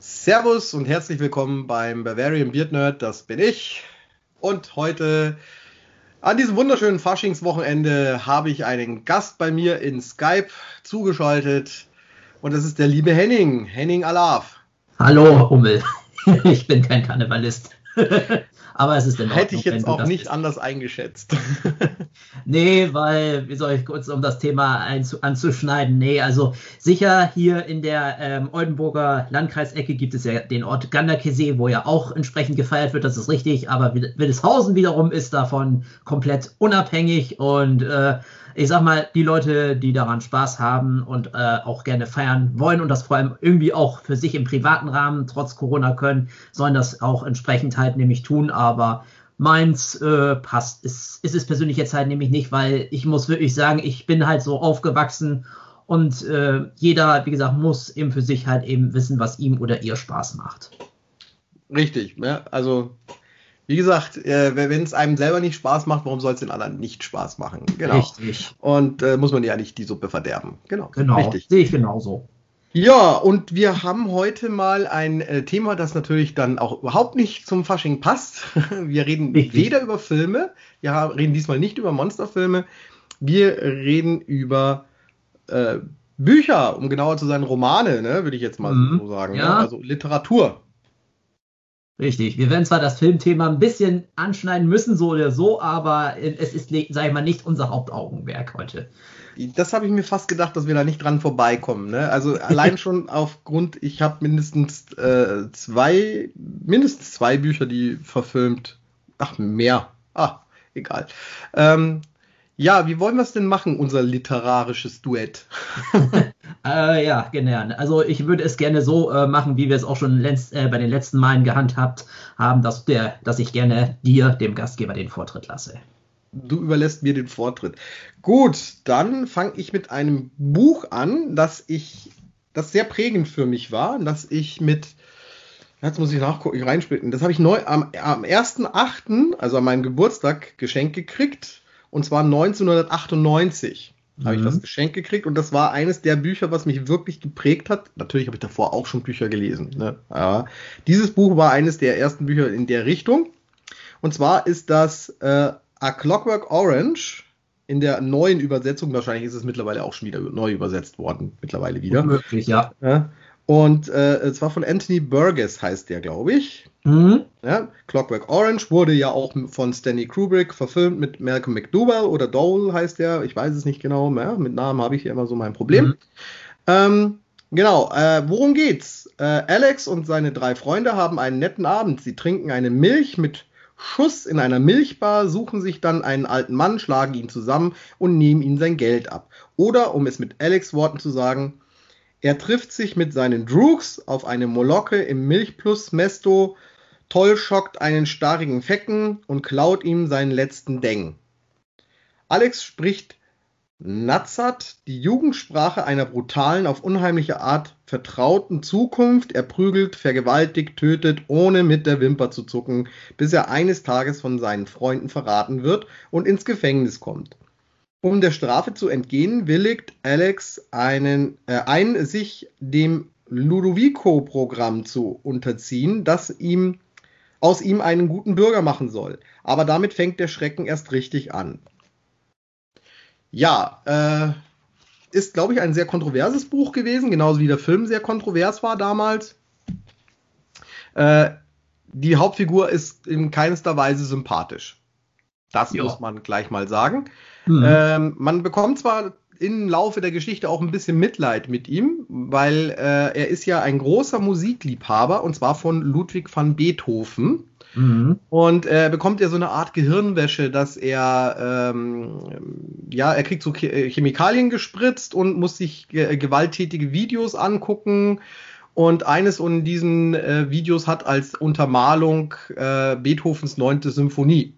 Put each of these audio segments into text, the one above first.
Servus und herzlich willkommen beim Bavarian Beard Nerd, das bin ich. Und heute an diesem wunderschönen Faschingswochenende habe ich einen Gast bei mir in Skype zugeschaltet und das ist der liebe Henning, Henning Alaf. Hallo Hummel, ich bin kein Karnevalist. Aber es ist in Ordnung, Hätte ich jetzt auch nicht bist. anders eingeschätzt. nee, weil, wie soll ich kurz um das Thema anzuschneiden? Nee, also sicher hier in der ähm, Oldenburger Landkreisecke gibt es ja den Ort Ganderkesee, wo ja auch entsprechend gefeiert wird, das ist richtig, aber Wildeshausen wiederum ist davon komplett unabhängig und äh, ich sag mal, die Leute, die daran Spaß haben und äh, auch gerne feiern wollen und das vor allem irgendwie auch für sich im privaten Rahmen trotz Corona können, sollen das auch entsprechend halt nämlich tun. Aber meins äh, passt. Ist, ist es persönlich jetzt halt nämlich nicht, weil ich muss wirklich sagen, ich bin halt so aufgewachsen und äh, jeder, wie gesagt, muss eben für sich halt eben wissen, was ihm oder ihr Spaß macht. Richtig, ja, also wie gesagt, äh, wenn es einem selber nicht Spaß macht, warum soll es den anderen nicht Spaß machen? Genau. Richtig. Und äh, muss man ja nicht die Suppe verderben. Genau. Genau. Richtig. Sehe ich genauso. Ja, und wir haben heute mal ein äh, Thema, das natürlich dann auch überhaupt nicht zum Fasching passt. Wir reden Richtig. weder über Filme, wir reden diesmal nicht über Monsterfilme, wir reden über äh, Bücher, um genauer zu sein, Romane, ne, würde ich jetzt mal mhm. so sagen. Ne? Ja. Ne? Also Literatur. Richtig. Wir werden zwar das Filmthema ein bisschen anschneiden müssen, so oder so, aber es ist, sag ich mal, nicht unser Hauptaugenwerk heute. Das habe ich mir fast gedacht, dass wir da nicht dran vorbeikommen. Ne? Also allein schon aufgrund, ich habe mindestens äh, zwei, mindestens zwei Bücher, die verfilmt. Ach, mehr. Ah, egal. Ähm, ja, wie wollen wir es denn machen, unser literarisches Duett? äh, ja, gerne. Also ich würde es gerne so äh, machen, wie wir es auch schon letzt, äh, bei den letzten Malen gehandhabt haben, dass, der, dass ich gerne dir, dem Gastgeber, den Vortritt lasse. Du überlässt mir den Vortritt. Gut, dann fange ich mit einem Buch an, das ich, das sehr prägend für mich war, dass ich mit Jetzt muss ich nachgucken, reinsplitten. Das habe ich neu am, am 1.8., also an meinem Geburtstag, geschenkt gekriegt. Und zwar 1998 mhm. habe ich das Geschenk gekriegt und das war eines der Bücher, was mich wirklich geprägt hat. Natürlich habe ich davor auch schon Bücher gelesen. Ne? Aber dieses Buch war eines der ersten Bücher in der Richtung. Und zwar ist das äh, A Clockwork Orange in der neuen Übersetzung. Wahrscheinlich ist es mittlerweile auch schon wieder neu übersetzt worden. Mittlerweile wieder. Möglich, ja. ja. Und äh, zwar von Anthony Burgess heißt der, glaube ich. Mhm. Ja, Clockwork Orange wurde ja auch von Stanley Kubrick verfilmt mit Malcolm McDowell oder Dole heißt der, ich weiß es nicht genau, ja, mit Namen habe ich hier immer so mein Problem. Mhm. Ähm, genau, äh, worum geht's? Äh, Alex und seine drei Freunde haben einen netten Abend. Sie trinken eine Milch mit Schuss in einer Milchbar, suchen sich dann einen alten Mann, schlagen ihn zusammen und nehmen ihm sein Geld ab. Oder, um es mit Alex Worten zu sagen, er trifft sich mit seinen Droogs auf eine Molocke im Milchplus Mesto, Toll schockt einen starrigen Fecken und klaut ihm seinen letzten Deng. Alex spricht Nazat, die Jugendsprache einer brutalen, auf unheimliche Art vertrauten Zukunft. Er prügelt, vergewaltigt, tötet, ohne mit der Wimper zu zucken, bis er eines Tages von seinen Freunden verraten wird und ins Gefängnis kommt. Um der Strafe zu entgehen, willigt Alex einen, äh, ein, sich dem Ludovico-Programm zu unterziehen, das ihm aus ihm einen guten Bürger machen soll. Aber damit fängt der Schrecken erst richtig an. Ja, äh, ist, glaube ich, ein sehr kontroverses Buch gewesen, genauso wie der Film sehr kontrovers war damals. Äh, die Hauptfigur ist in keinster Weise sympathisch. Das ja. muss man gleich mal sagen. Mhm. Ähm, man bekommt zwar im Laufe der Geschichte auch ein bisschen Mitleid mit ihm, weil äh, er ist ja ein großer Musikliebhaber und zwar von Ludwig van Beethoven. Mhm. Und er äh, bekommt ja so eine Art Gehirnwäsche, dass er, ähm, ja, er kriegt so Chemikalien gespritzt und muss sich äh, gewalttätige Videos angucken. Und eines von diesen äh, Videos hat als Untermalung äh, Beethovens neunte Symphonie.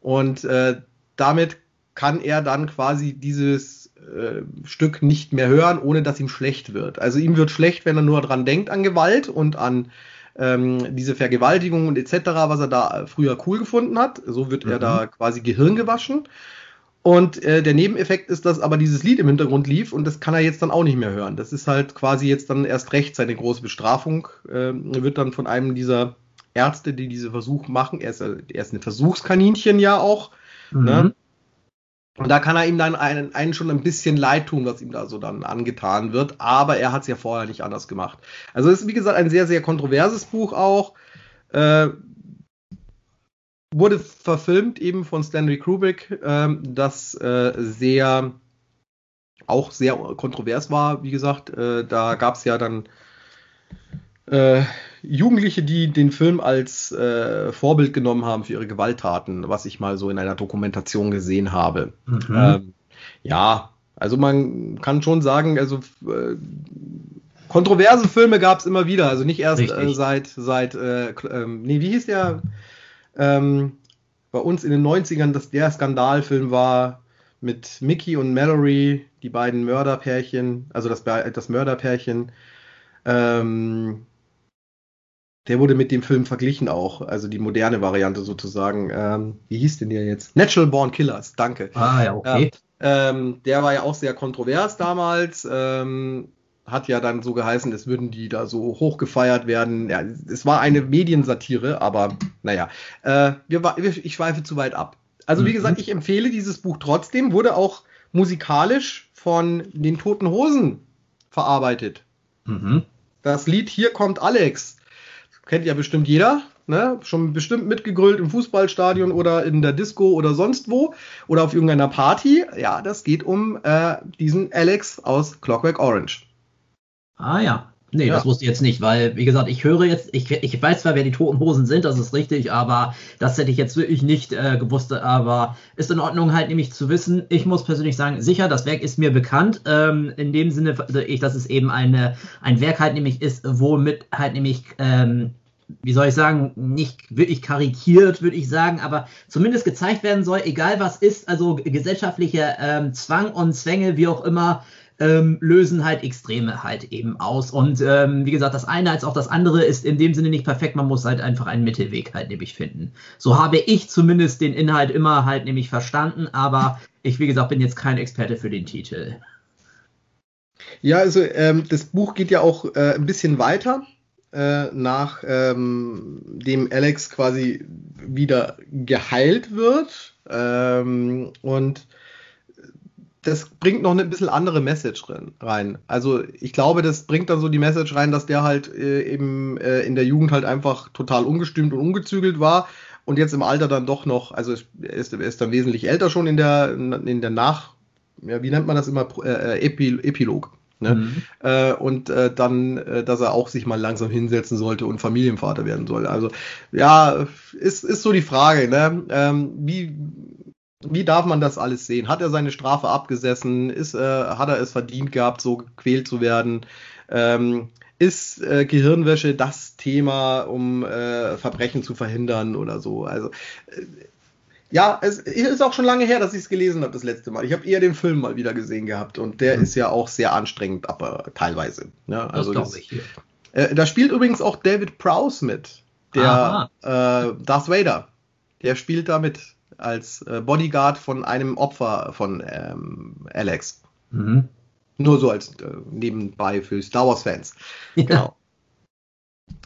Und äh, damit kann er dann quasi dieses äh, Stück nicht mehr hören, ohne dass ihm schlecht wird. Also ihm wird schlecht, wenn er nur dran denkt an Gewalt und an ähm, diese Vergewaltigung und etc., was er da früher cool gefunden hat. So wird mhm. er da quasi Gehirn gewaschen. Und äh, der Nebeneffekt ist, dass aber dieses Lied im Hintergrund lief und das kann er jetzt dann auch nicht mehr hören. Das ist halt quasi jetzt dann erst recht seine große Bestrafung. Äh, wird dann von einem dieser Ärzte, die diese Versuche machen, er ist, er ist ein Versuchskaninchen ja auch. Mhm. Ne? Und da kann er ihm dann einen, einen schon ein bisschen leid tun, was ihm da so dann angetan wird. Aber er hat es ja vorher nicht anders gemacht. Also es ist, wie gesagt, ein sehr, sehr kontroverses Buch auch. Äh, wurde verfilmt eben von Stanley Kubrick, äh, das äh, sehr auch sehr kontrovers war, wie gesagt. Äh, da gab es ja dann äh, Jugendliche, die den Film als äh, Vorbild genommen haben für ihre Gewalttaten, was ich mal so in einer Dokumentation gesehen habe. Mhm. Ähm, ja, also man kann schon sagen, also äh, kontroverse Filme gab es immer wieder, also nicht erst äh, seit seit äh, ähm, nee, wie hieß der ähm, bei uns in den 90ern, dass der Skandalfilm war mit Mickey und Mallory, die beiden Mörderpärchen, also das, das Mörderpärchen. Ähm, der wurde mit dem Film verglichen auch, also die moderne Variante sozusagen. Ähm, wie hieß denn der jetzt? Natural Born Killers, danke. Ah, ja, okay. Ja, ähm, der war ja auch sehr kontrovers damals. Ähm, hat ja dann so geheißen, es würden die da so hochgefeiert werden. Ja, es war eine Mediensatire, aber naja, äh, wir, ich schweife zu weit ab. Also wie mhm. gesagt, ich empfehle dieses Buch trotzdem, wurde auch musikalisch von den Toten Hosen verarbeitet. Mhm. Das Lied Hier kommt Alex kennt ja bestimmt jeder, ne? Schon bestimmt mitgegrölt im Fußballstadion oder in der Disco oder sonst wo oder auf irgendeiner Party. Ja, das geht um äh, diesen Alex aus Clockwork Orange. Ah ja. Nee, ja. das wusste ich jetzt nicht, weil, wie gesagt, ich höre jetzt, ich, ich weiß zwar, wer die Toten Hosen sind, das ist richtig, aber das hätte ich jetzt wirklich nicht äh, gewusst, aber ist in Ordnung halt nämlich zu wissen. Ich muss persönlich sagen, sicher, das Werk ist mir bekannt, ähm, in dem Sinne, ich, dass es eben eine, ein Werk halt nämlich ist, womit halt nämlich, ähm, wie soll ich sagen, nicht wirklich karikiert, würde ich sagen, aber zumindest gezeigt werden soll, egal was ist, also gesellschaftliche ähm, Zwang und Zwänge, wie auch immer, ähm, lösen halt Extreme halt eben aus. Und ähm, wie gesagt, das eine als auch das andere ist in dem Sinne nicht perfekt. Man muss halt einfach einen Mittelweg halt nämlich finden. So habe ich zumindest den Inhalt immer halt nämlich verstanden, aber ich, wie gesagt, bin jetzt kein Experte für den Titel. Ja, also ähm, das Buch geht ja auch äh, ein bisschen weiter äh, nach ähm, dem Alex quasi wieder geheilt wird ähm, und das bringt noch ein bisschen andere Message rein. Also ich glaube, das bringt dann so die Message rein, dass der halt äh, eben äh, in der Jugend halt einfach total ungestümt und ungezügelt war und jetzt im Alter dann doch noch, also er ist, ist dann wesentlich älter schon in der, in der Nach, ja, wie nennt man das immer, äh, Epi, Epilog. Ne? Mhm. Äh, und äh, dann, äh, dass er auch sich mal langsam hinsetzen sollte und Familienvater werden soll. Also ja, ist, ist so die Frage, ne? Ähm, wie, wie darf man das alles sehen? Hat er seine Strafe abgesessen? Ist, äh, hat er es verdient gehabt, so gequält zu werden? Ähm, ist äh, Gehirnwäsche das Thema, um äh, Verbrechen zu verhindern oder so? Also äh, ja, es ist auch schon lange her, dass ich es gelesen habe das letzte Mal. Ich habe eher den Film mal wieder gesehen gehabt und der mhm. ist ja auch sehr anstrengend, aber teilweise. Ja, also das glaube ich. Äh, da spielt übrigens auch David Prowse mit, der äh, Darth Vader. Der spielt da mit als äh, Bodyguard von einem Opfer von ähm, Alex. Mhm. Nur so als äh, nebenbei für Star Wars-Fans. Ja. Genau.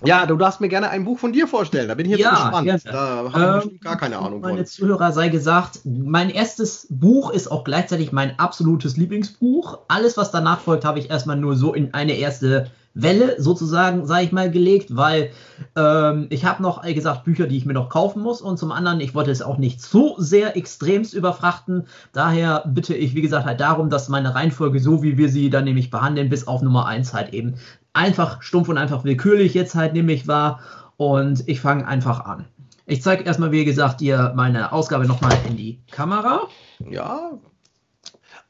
Ja, du darfst mir gerne ein Buch von dir vorstellen. Da bin ich jetzt ja, gespannt. Gerne. Da habe ich ähm, gar keine Ahnung meine von. Zuhörer sei gesagt, mein erstes Buch ist auch gleichzeitig mein absolutes Lieblingsbuch. Alles, was danach folgt, habe ich erstmal nur so in eine erste Welle sozusagen, sage ich mal, gelegt, weil ähm, ich habe noch, wie gesagt, Bücher, die ich mir noch kaufen muss und zum anderen, ich wollte es auch nicht so sehr extremst überfrachten. Daher bitte ich, wie gesagt, halt darum, dass meine Reihenfolge, so wie wir sie dann nämlich behandeln, bis auf Nummer 1 halt eben einfach stumpf und einfach willkürlich jetzt halt nämlich war und ich fange einfach an. Ich zeige erstmal, wie gesagt, dir meine Ausgabe nochmal in die Kamera. Ja.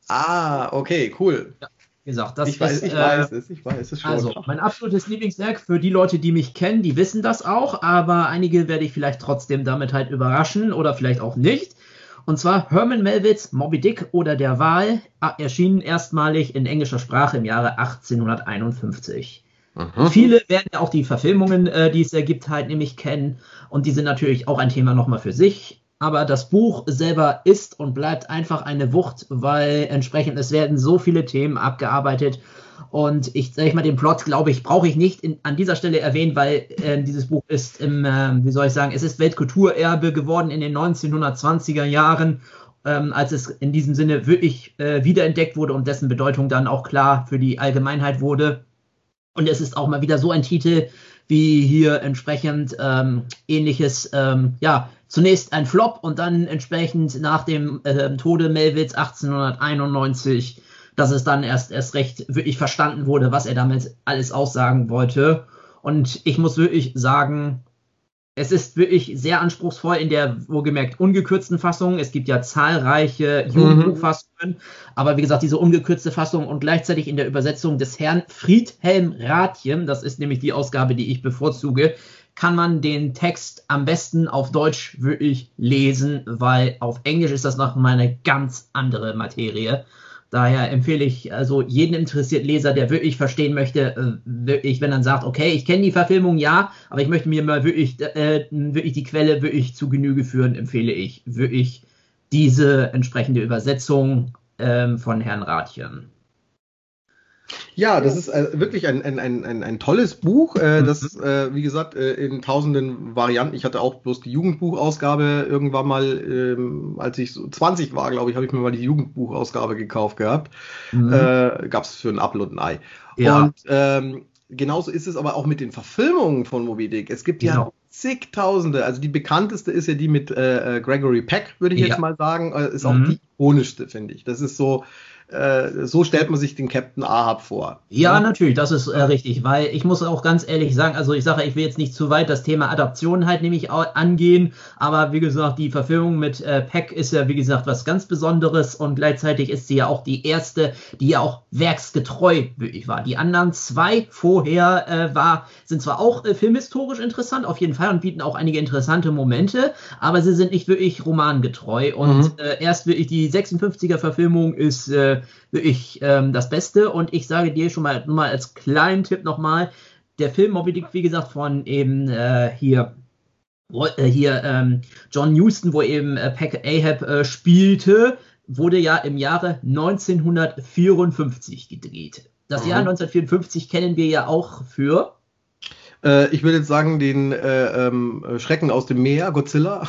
Ah, okay, cool. Ja gesagt, das ich weiß, ist, ich äh, weiß es, ich weiß es schon. Also, mein absolutes Lieblingswerk für die Leute, die mich kennen, die wissen das auch, aber einige werde ich vielleicht trotzdem damit halt überraschen oder vielleicht auch nicht. Und zwar Herman Melvilles Moby Dick oder der Wal erschienen erstmalig in englischer Sprache im Jahre 1851. Mhm. Viele werden ja auch die Verfilmungen, äh, die es ergibt, halt nämlich kennen. Und die sind natürlich auch ein Thema nochmal für sich. Aber das Buch selber ist und bleibt einfach eine Wucht, weil entsprechend es werden so viele Themen abgearbeitet. Und ich sage mal, den Plot, glaube ich, brauche ich nicht in, an dieser Stelle erwähnen, weil äh, dieses Buch ist im, äh, wie soll ich sagen, es ist Weltkulturerbe geworden in den 1920er Jahren, ähm, als es in diesem Sinne wirklich äh, wiederentdeckt wurde und dessen Bedeutung dann auch klar für die Allgemeinheit wurde. Und es ist auch mal wieder so ein Titel, wie hier entsprechend ähm, ähnliches, ähm, ja, zunächst ein Flop und dann entsprechend nach dem äh, Tode Melvilles 1891, dass es dann erst, erst recht wirklich verstanden wurde, was er damit alles aussagen wollte. Und ich muss wirklich sagen, es ist wirklich sehr anspruchsvoll in der wohlgemerkt ungekürzten Fassung. Es gibt ja zahlreiche mhm. Jugendbuchfassungen, mhm. aber wie gesagt, diese ungekürzte Fassung und gleichzeitig in der Übersetzung des Herrn Friedhelm Rathjen, das ist nämlich die Ausgabe, die ich bevorzuge, kann man den Text am besten auf Deutsch wirklich lesen, weil auf Englisch ist das noch mal eine ganz andere Materie. Daher empfehle ich also jeden interessierten Leser, der wirklich verstehen möchte, äh, wirklich, wenn er sagt, okay, ich kenne die Verfilmung, ja, aber ich möchte mir mal wirklich, äh, wirklich die Quelle wirklich zu Genüge führen, empfehle ich wirklich diese entsprechende Übersetzung ähm, von Herrn Rathjen. Ja, das ist äh, wirklich ein, ein, ein, ein, ein tolles Buch, äh, mhm. das, äh, wie gesagt, äh, in tausenden Varianten. Ich hatte auch bloß die Jugendbuchausgabe irgendwann mal, ähm, als ich so 20 war, glaube ich, habe ich mir mal die Jugendbuchausgabe gekauft gehabt. Mhm. Äh, Gab es für ein Apfel und ein Ei. Ja. Und ähm, genauso ist es aber auch mit den Verfilmungen von Moby Dick. Es gibt ja genau. zigtausende. Also die bekannteste ist ja die mit äh, Gregory Peck, würde ich ja. jetzt mal sagen. Ist auch mhm. die ikonischste, finde ich. Das ist so äh, so stellt man sich den Captain Ahab vor. Ja, ja? natürlich, das ist äh, richtig, weil ich muss auch ganz ehrlich sagen, also ich sage, ich will jetzt nicht zu weit das Thema Adaption halt nämlich angehen, aber wie gesagt, die Verfilmung mit äh, Peck ist ja wie gesagt was ganz Besonderes und gleichzeitig ist sie ja auch die erste, die ja auch werksgetreu wirklich war. Die anderen zwei vorher äh, war, sind zwar auch äh, filmhistorisch interessant auf jeden Fall und bieten auch einige interessante Momente, aber sie sind nicht wirklich romangetreu und mhm. äh, erst wirklich die 56er Verfilmung ist äh, wirklich ähm, das Beste. Und ich sage dir schon mal, mal als kleinen Tipp nochmal, der Film Moby Dick, wie gesagt, von eben äh, hier äh, hier ähm, John Huston, wo eben äh, Peck Ahab äh, spielte, wurde ja im Jahre 1954 gedreht. Das mhm. Jahr 1954 kennen wir ja auch für äh, ich würde jetzt sagen, den äh, ähm, Schrecken aus dem Meer, Godzilla.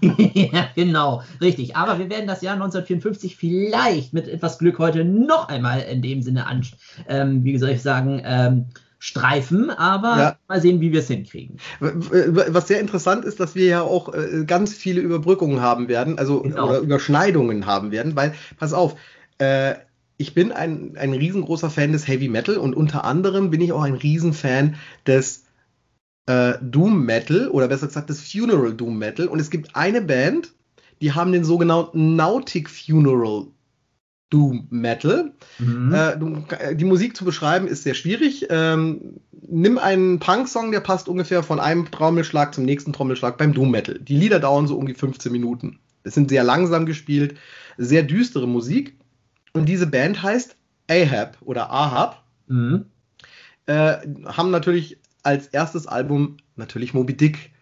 ja, genau, richtig. Aber wir werden das Jahr 1954 vielleicht mit etwas Glück heute noch einmal in dem Sinne an, ähm, wie soll ich sagen, ähm, streifen, aber ja. mal sehen, wie wir es hinkriegen. Was sehr interessant ist, dass wir ja auch äh, ganz viele Überbrückungen haben werden, also genau. oder Überschneidungen haben werden, weil, pass auf, äh, ich bin ein, ein riesengroßer Fan des Heavy Metal und unter anderem bin ich auch ein Riesenfan des äh, Doom Metal oder besser gesagt des Funeral Doom Metal. Und es gibt eine Band, die haben den sogenannten Nautic Funeral Doom Metal. Mhm. Äh, die Musik zu beschreiben ist sehr schwierig. Ähm, nimm einen Punk-Song, der passt ungefähr von einem Trommelschlag zum nächsten Trommelschlag beim Doom Metal. Die Lieder dauern so um die 15 Minuten. Es sind sehr langsam gespielt, sehr düstere Musik. Und diese Band heißt Ahab oder Ahab. Mhm. Äh, haben natürlich als erstes Album natürlich Moby Dick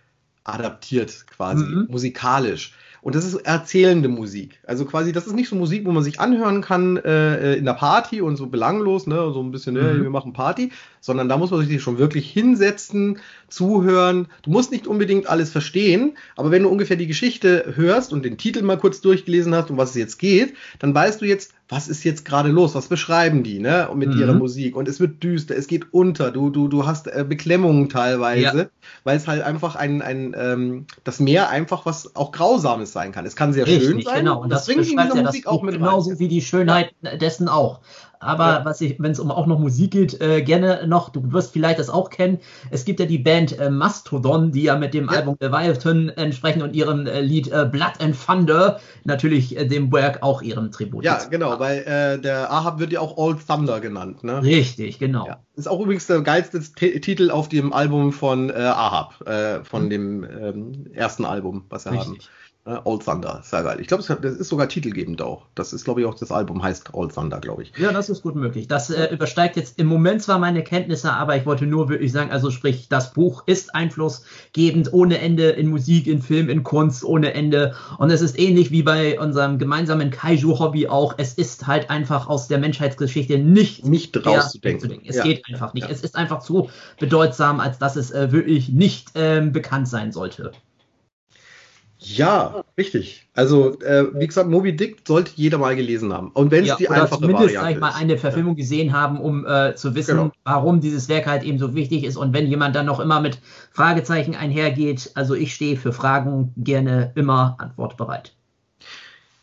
adaptiert, quasi mhm. musikalisch. Und das ist erzählende Musik. Also quasi, das ist nicht so Musik, wo man sich anhören kann äh, in der Party und so belanglos, ne, so ein bisschen, mhm. wir machen Party, sondern da muss man sich schon wirklich hinsetzen, zuhören. Du musst nicht unbedingt alles verstehen, aber wenn du ungefähr die Geschichte hörst und den Titel mal kurz durchgelesen hast, um was es jetzt geht, dann weißt du jetzt, was ist jetzt gerade los? Was beschreiben die, ne? Mit mhm. ihrer Musik. Und es wird düster, es geht unter, du, du, du hast äh, Beklemmungen teilweise, ja. weil es halt einfach ein, ein ähm, das Meer einfach was auch Grausames sein kann. Es kann sehr Richtig, schön sein. Genau, und das, das bringt in dieser Musik auch mit Genauso rein. wie die Schönheit dessen auch. Aber ja. was ich, wenn es um auch noch Musik geht, äh, gerne noch, du wirst vielleicht das auch kennen. Es gibt ja die Band äh, Mastodon, die ja mit dem ja. Album Leviathan entsprechen und ihrem äh, Lied äh, Blood and Thunder natürlich äh, dem Werk auch ihren Tribut. Ja, genau, weil äh, der Ahab wird ja auch Old Thunder genannt, ne? Richtig, genau. Ja. Ist auch übrigens der geilste T Titel auf dem Album von Ahab, von mhm. dem ähm, ersten Album, was er Richtig. haben. Äh, Old Thunder, sehr geil. Ich glaube, das ist sogar titelgebend auch. Das ist, glaube ich, auch das Album heißt Old Thunder, glaube ich. Ja, das ist gut möglich. Das äh, übersteigt jetzt im Moment zwar meine Kenntnisse, aber ich wollte nur wirklich sagen, also sprich, das Buch ist einflussgebend ohne Ende in Musik, in Film, in Kunst, ohne Ende. Und es ist ähnlich wie bei unserem gemeinsamen Kaiju-Hobby auch. Es ist halt einfach aus der Menschheitsgeschichte nicht, nicht rauszudenken. Es ja. geht einfach nicht. Ja. Es ist einfach zu bedeutsam, als dass es äh, wirklich nicht ähm, bekannt sein sollte. Ja, richtig. Also, äh, wie gesagt, Moby Dick sollte jeder mal gelesen haben. Und wenn es ja, die oder einfache zumindest, Variante ich mal, eine Verfilmung gesehen haben, um äh, zu wissen, genau. warum dieses Werk halt eben so wichtig ist. Und wenn jemand dann noch immer mit Fragezeichen einhergeht, also ich stehe für Fragen gerne immer antwortbereit.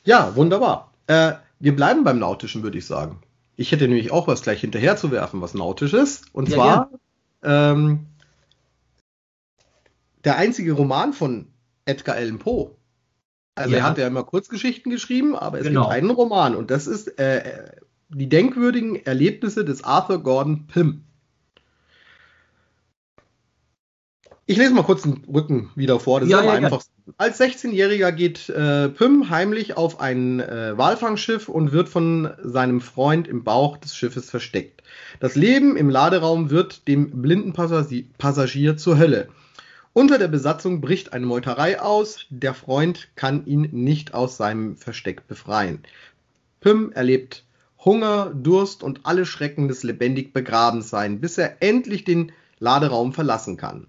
Ja, wunderbar. Äh, wir bleiben beim Nautischen, würde ich sagen. Ich hätte nämlich auch was gleich hinterher zu werfen, was nautisch ist. Und ja, zwar ähm, der einzige Roman von Edgar Allan Poe. Also ja. er hat ja immer Kurzgeschichten geschrieben, aber es genau. gibt einen Roman und das ist äh, die denkwürdigen Erlebnisse des Arthur Gordon Pym. Ich lese mal kurz den Rücken wieder vor. Das ja, ist ja, einfachsten. Ja. Als 16-Jähriger geht äh, Pym heimlich auf ein äh, Walfangschiff und wird von seinem Freund im Bauch des Schiffes versteckt. Das Leben im Laderaum wird dem blinden Passagier zur Hölle. Unter der Besatzung bricht eine Meuterei aus, der Freund kann ihn nicht aus seinem Versteck befreien. Pym erlebt Hunger, Durst und alle Schrecken des lebendig Begrabensein, bis er endlich den Laderaum verlassen kann.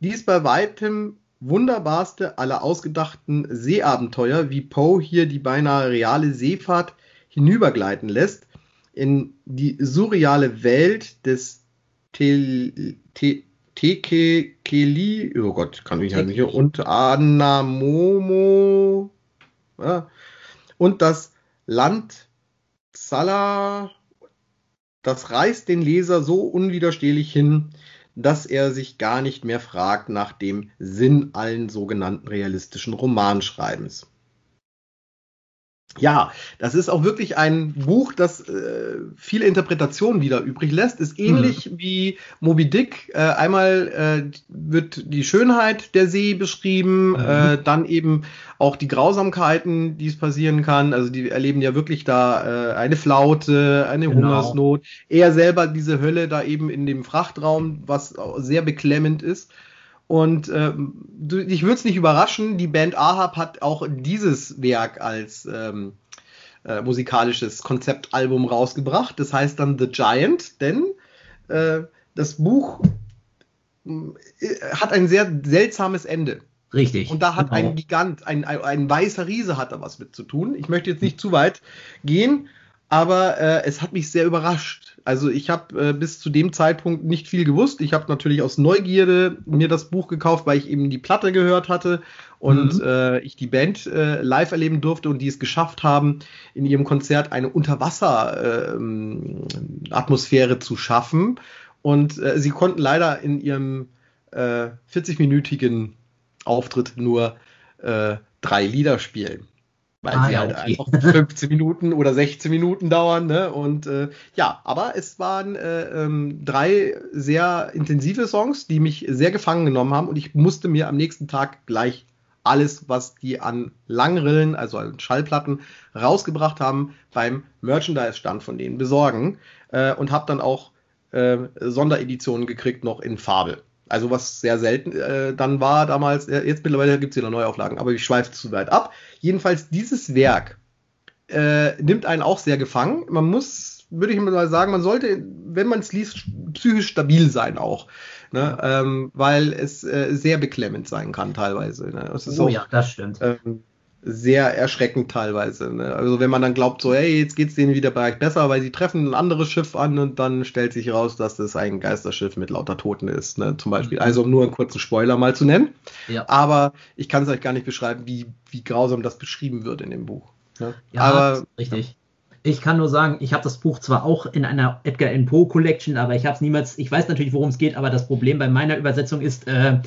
Dies bei weitem wunderbarste aller ausgedachten Seeabenteuer, wie Poe hier die beinahe reale Seefahrt hinübergleiten lässt, in die surreale Welt des Tel Te Teke Keli, oh Gott, kann ich ja nicht, und Anamomo ja, und das Land Zala, das reißt den Leser so unwiderstehlich hin, dass er sich gar nicht mehr fragt nach dem Sinn allen sogenannten realistischen Romanschreibens. Ja, das ist auch wirklich ein Buch, das äh, viele Interpretationen wieder übrig lässt. Ist ähnlich mhm. wie Moby Dick. Äh, einmal äh, wird die Schönheit der See beschrieben, mhm. äh, dann eben auch die Grausamkeiten, die es passieren kann. Also die erleben ja wirklich da äh, eine Flaute, eine genau. Hungersnot. Er selber diese Hölle da eben in dem Frachtraum, was sehr beklemmend ist. Und äh, ich würde es nicht überraschen, die Band Ahab hat auch dieses Werk als ähm, äh, musikalisches Konzeptalbum rausgebracht. Das heißt dann The Giant, denn äh, das Buch äh, hat ein sehr seltsames Ende. Richtig. Und da hat genau. ein Gigant, ein, ein, ein, weißer Riese hat da was mit zu tun. Ich möchte jetzt nicht zu weit gehen, aber äh, es hat mich sehr überrascht. Also ich habe äh, bis zu dem Zeitpunkt nicht viel gewusst. Ich habe natürlich aus Neugierde mir das Buch gekauft, weil ich eben die Platte gehört hatte und mhm. äh, ich die Band äh, live erleben durfte und die es geschafft haben, in ihrem Konzert eine Unterwasser-Atmosphäre ähm, zu schaffen. Und äh, sie konnten leider in ihrem 40-minütigen äh, Auftritt nur äh, drei Lieder spielen weil ah, sie ja, halt okay. einfach 15 Minuten oder 16 Minuten dauern. Ne? Und äh, ja, aber es waren äh, ähm, drei sehr intensive Songs, die mich sehr gefangen genommen haben und ich musste mir am nächsten Tag gleich alles, was die an Langrillen, also an Schallplatten, rausgebracht haben, beim Merchandise-Stand von denen besorgen äh, und habe dann auch äh, Sondereditionen gekriegt, noch in Farbe. Also was sehr selten äh, dann war damals. Äh, jetzt mittlerweile gibt es wieder Neuauflagen, aber ich schweife zu weit ab. Jedenfalls dieses Werk äh, nimmt einen auch sehr gefangen. Man muss, würde ich mal sagen, man sollte, wenn man es liest, psychisch stabil sein auch. Ne? Ähm, weil es äh, sehr beklemmend sein kann teilweise. Ne? oh auch, ja, das stimmt. Ähm, sehr erschreckend teilweise. Ne? Also wenn man dann glaubt, so, hey, jetzt geht's denen wieder bei euch besser, weil sie treffen ein anderes Schiff an und dann stellt sich raus, dass das ein Geisterschiff mit lauter Toten ist, ne? zum Beispiel. Mhm. Also um nur einen kurzen Spoiler mal zu nennen. Ja. Aber ich kann es euch gar nicht beschreiben, wie, wie grausam das beschrieben wird in dem Buch. Ne? Ja, aber, richtig. Ja. Ich kann nur sagen, ich habe das Buch zwar auch in einer Edgar Allan Poe Collection, aber ich habe es niemals, ich weiß natürlich, worum es geht, aber das Problem bei meiner Übersetzung ist äh,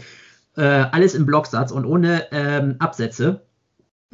äh, alles im Blocksatz und ohne ähm, Absätze.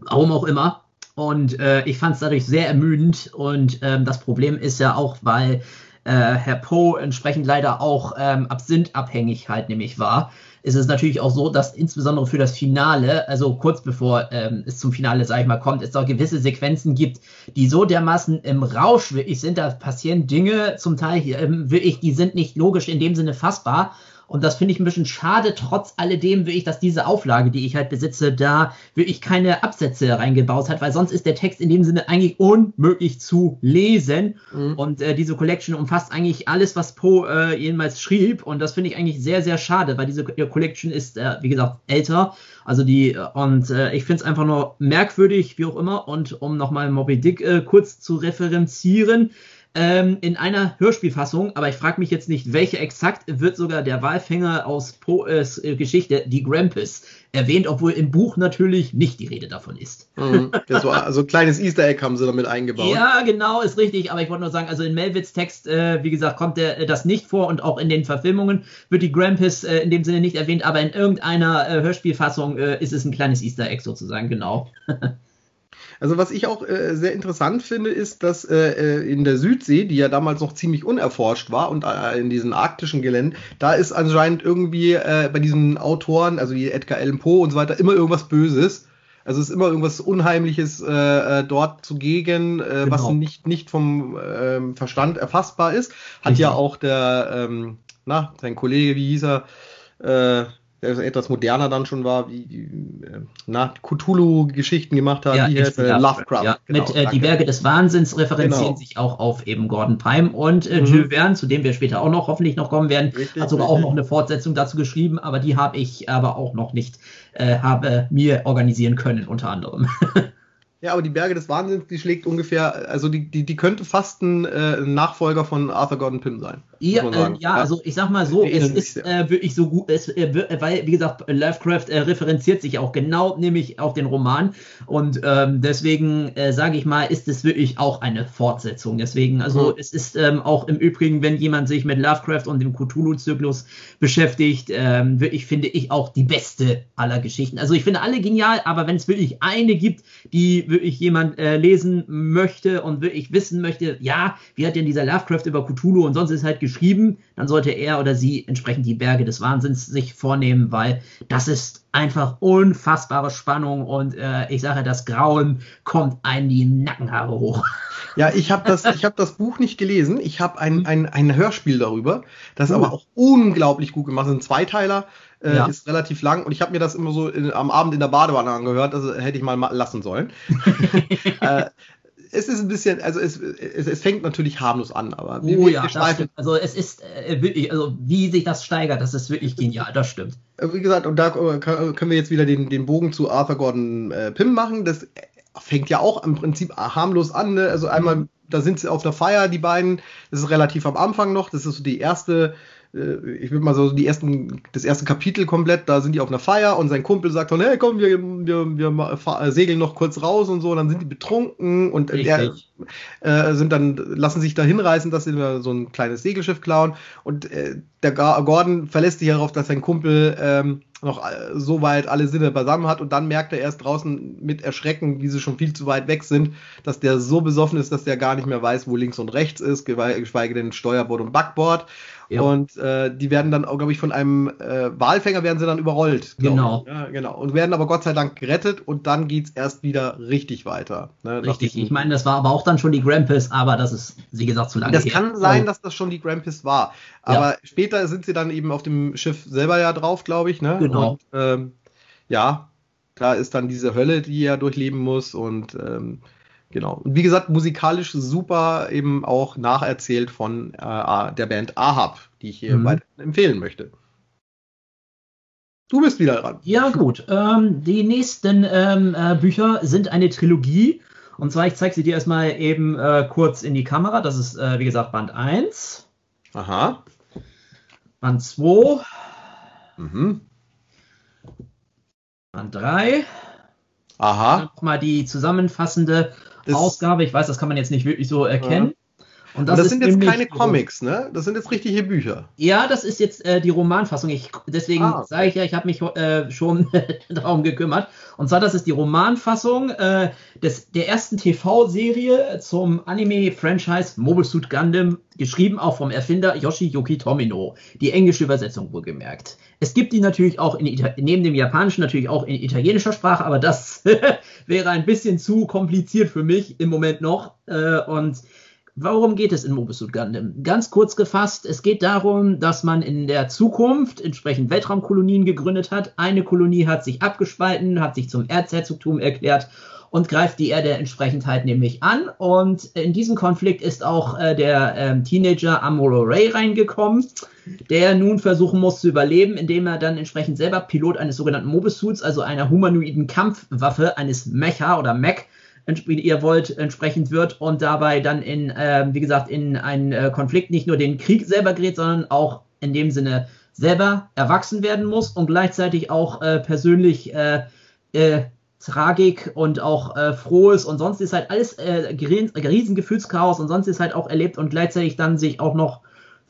Warum auch immer. Und äh, ich fand es dadurch sehr ermüdend. Und ähm, das Problem ist ja auch, weil äh, Herr Poe entsprechend leider auch ähm, Absinth-abhängig halt nämlich war, ist es natürlich auch so, dass insbesondere für das Finale, also kurz bevor ähm, es zum Finale, sag ich mal, kommt, es auch gewisse Sequenzen gibt, die so dermaßen im Rausch wirklich sind, da passieren Dinge zum Teil ähm, wirklich, die sind nicht logisch in dem Sinne fassbar und das finde ich ein bisschen schade, trotz alledem wirklich, dass diese Auflage, die ich halt besitze, da wirklich keine Absätze reingebaut hat, weil sonst ist der Text in dem Sinne eigentlich unmöglich zu lesen. Mhm. Und äh, diese Collection umfasst eigentlich alles, was Poe äh, jemals schrieb. Und das finde ich eigentlich sehr, sehr schade, weil diese Collection ist, äh, wie gesagt, älter. Also die, und äh, ich finde es einfach nur merkwürdig, wie auch immer. Und um nochmal Moby Dick äh, kurz zu referenzieren, ähm, in einer Hörspielfassung, aber ich frage mich jetzt nicht, welche exakt, wird sogar der Walfänger aus Poes äh, Geschichte, die Grampus, erwähnt, obwohl im Buch natürlich nicht die Rede davon ist. Mhm, das war, also ein kleines Easter Egg haben sie damit eingebaut. Ja, genau, ist richtig, aber ich wollte nur sagen, also in Melvits Text, äh, wie gesagt, kommt der, äh, das nicht vor und auch in den Verfilmungen wird die Grampus äh, in dem Sinne nicht erwähnt, aber in irgendeiner äh, Hörspielfassung ist es ein kleines Easter Egg sozusagen, genau. Also was ich auch äh, sehr interessant finde, ist, dass äh, äh, in der Südsee, die ja damals noch ziemlich unerforscht war und äh, in diesen arktischen Geländen, da ist anscheinend irgendwie äh, bei diesen Autoren, also wie Edgar Allan Poe und so weiter, immer irgendwas Böses. Also es ist immer irgendwas Unheimliches äh, äh dort zugegen, äh, genau. was nicht, nicht vom äh, Verstand erfassbar ist. Hat Richtig. ja auch der, ähm, na, sein Kollege, wie hieß er, äh, der etwas moderner dann schon war, wie äh, na, Cthulhu-Geschichten gemacht hat, ja, wie heißt, äh, Lovecraft. Ja. Genau, Mit äh, Die Berge des Wahnsinns referenzieren genau. sich auch auf eben Gordon Prime und äh, mhm. Jules Verne, zu dem wir später auch noch hoffentlich noch kommen werden, richtig, hat sogar richtig. auch noch eine Fortsetzung dazu geschrieben, aber die habe ich aber auch noch nicht äh, habe mir organisieren können, unter anderem. Ja, aber die Berge des Wahnsinns, die schlägt ungefähr, also die, die, die könnte fast ein äh, Nachfolger von Arthur Gordon Pym sein. Ja, äh, ja, also ich sag mal so, es ist äh, wirklich so gut, es, äh, weil, wie gesagt, Lovecraft äh, referenziert sich auch genau, nämlich auf den Roman. Und ähm, deswegen äh, sage ich mal, ist es wirklich auch eine Fortsetzung. Deswegen, also mhm. es ist ähm, auch im Übrigen, wenn jemand sich mit Lovecraft und dem Cthulhu-Zyklus beschäftigt, ähm, wirklich finde ich auch die beste aller Geschichten. Also ich finde alle genial, aber wenn es wirklich eine gibt, die wirklich jemand äh, lesen möchte und wirklich wissen möchte, ja, wie hat denn dieser Lovecraft über Cthulhu und sonst ist halt geschrieben, dann sollte er oder sie entsprechend die Berge des Wahnsinns sich vornehmen, weil das ist einfach unfassbare Spannung und äh, ich sage, das Grauen kommt einem die Nackenhaare hoch. Ja, ich habe das, ich hab das Buch nicht gelesen. Ich habe ein, ein, ein Hörspiel darüber. Das ist uh. aber auch unglaublich gut gemacht. Das ist ein Zweiteiler äh, ja. ist relativ lang und ich habe mir das immer so in, am Abend in der Badewanne angehört, also hätte ich mal lassen sollen. äh, es ist ein bisschen, also es, es, es fängt natürlich harmlos an, aber wir, oh ja, also es ist äh, wirklich, also wie sich das steigert, das ist wirklich genial, das stimmt. Äh, wie gesagt, und da äh, können wir jetzt wieder den, den Bogen zu Arthur Gordon äh, Pym machen. Das fängt ja auch im Prinzip harmlos an. Ne? Also einmal, mhm. da sind sie auf der Feier, die beiden. Das ist relativ am Anfang noch. Das ist so die erste äh, ich würde mal so die ersten, das erste Kapitel komplett, da sind die auf einer Feier und sein Kumpel sagt dann, hey komm, wir, wir, wir segeln noch kurz raus und so, und dann sind die betrunken und der, äh, sind dann, lassen sich da hinreißen, dass sie so ein kleines Segelschiff klauen und äh, der Gordon verlässt sich darauf, dass sein Kumpel ähm, noch äh, so weit alle Sinne beisammen hat und dann merkt er erst draußen mit Erschrecken, wie sie schon viel zu weit weg sind, dass der so besoffen ist, dass der gar nicht mehr weiß, wo links und rechts ist, geschweige denn Steuerbord und Backbord. Ja. Und äh, die werden dann, glaube ich, von einem äh, Walfänger werden sie dann überrollt. Genau. Ja, genau. Und werden aber Gott sei Dank gerettet und dann geht's erst wieder richtig weiter. Ne, richtig. Ich meine, das war aber auch dann schon die Grampus, aber das ist, wie gesagt, zu lange. Das her. kann sein, dass das schon die Grampus war. Aber ja. später sind sie dann eben auf dem Schiff selber ja drauf, glaube ich. Ne? Genau. Und, ähm, ja, da ist dann diese Hölle, die er durchleben muss und ähm, Genau. Und wie gesagt, musikalisch super eben auch nacherzählt von äh, der Band Ahab, die ich hier mhm. empfehlen möchte. Du bist wieder dran. Ja, gut. Ähm, die nächsten ähm, äh, Bücher sind eine Trilogie. Und zwar, ich zeige sie dir erstmal eben äh, kurz in die Kamera. Das ist, äh, wie gesagt, Band 1. Aha. Band 2. Mhm. Band 3. Aha. Nochmal die zusammenfassende das Ausgabe. Ich weiß, das kann man jetzt nicht wirklich so erkennen. Und das, und das sind jetzt keine Comics, ne? Das sind jetzt richtige Bücher. Ja, das ist jetzt äh, die Romanfassung. Ich, deswegen ah. sage ich ja, ich habe mich äh, schon darum gekümmert. Und zwar, das ist die Romanfassung äh, des, der ersten TV-Serie zum Anime-Franchise Mobile Suit Gundam, geschrieben auch vom Erfinder Yoshiyuki Tomino. Die englische Übersetzung wohlgemerkt. Es gibt die natürlich auch in neben dem Japanischen natürlich auch in italienischer Sprache, aber das wäre ein bisschen zu kompliziert für mich im Moment noch. Äh, und Warum geht es in Mobile Gundam? Ganz kurz gefasst, es geht darum, dass man in der Zukunft entsprechend Weltraumkolonien gegründet hat. Eine Kolonie hat sich abgespalten, hat sich zum Erzherzogtum erklärt und greift die Erde entsprechend halt nämlich an. Und in diesem Konflikt ist auch äh, der ähm, Teenager Amuro Ray reingekommen, der nun versuchen muss zu überleben, indem er dann entsprechend selber Pilot eines sogenannten Mobisuits, also einer humanoiden Kampfwaffe, eines Mecha oder Mech, ihr wollt, entsprechend wird und dabei dann in, äh, wie gesagt, in einen äh, Konflikt nicht nur den Krieg selber gerät, sondern auch in dem Sinne selber erwachsen werden muss und gleichzeitig auch äh, persönlich äh, äh, Tragik und auch äh, Frohes und sonst ist halt alles äh, riesen und sonst ist halt auch erlebt und gleichzeitig dann sich auch noch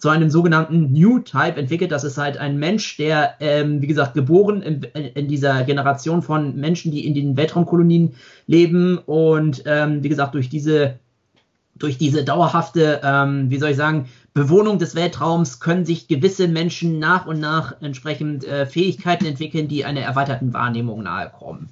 zu einem sogenannten New Type entwickelt. Das ist halt ein Mensch, der, ähm, wie gesagt, geboren in, in, dieser Generation von Menschen, die in den Weltraumkolonien leben und, ähm, wie gesagt, durch diese, durch diese dauerhafte, ähm, wie soll ich sagen, Bewohnung des Weltraums können sich gewisse Menschen nach und nach entsprechend äh, Fähigkeiten entwickeln, die einer erweiterten Wahrnehmung nahe kommen.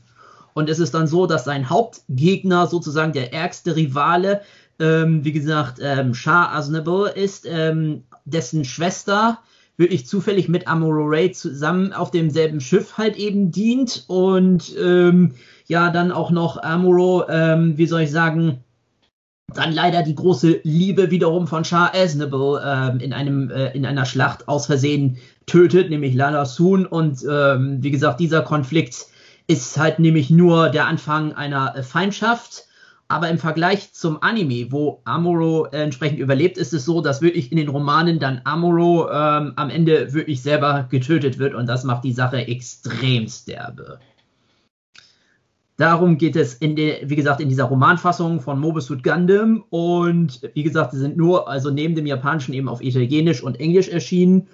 Und es ist dann so, dass sein Hauptgegner, sozusagen der ärgste Rivale, ähm, wie gesagt, ähm, Shah Aznable ist, ähm, dessen Schwester wirklich zufällig mit Amuro Ray zusammen auf demselben Schiff halt eben dient und ähm, ja dann auch noch Amuro, ähm, wie soll ich sagen, dann leider die große Liebe wiederum von Shah Aznable ähm, in einem äh, in einer Schlacht aus Versehen tötet, nämlich Lala Soon. Und ähm, wie gesagt dieser Konflikt ist halt nämlich nur der Anfang einer äh, Feindschaft aber im Vergleich zum Anime, wo Amuro äh, entsprechend überlebt, ist es so, dass wirklich in den Romanen dann Amuro ähm, am Ende wirklich selber getötet wird und das macht die Sache extrem derbe. Darum geht es in der, wie gesagt, in dieser Romanfassung von Mobile Suit Gundam und wie gesagt, sie sind nur, also neben dem Japanischen eben auf Italienisch und Englisch erschienen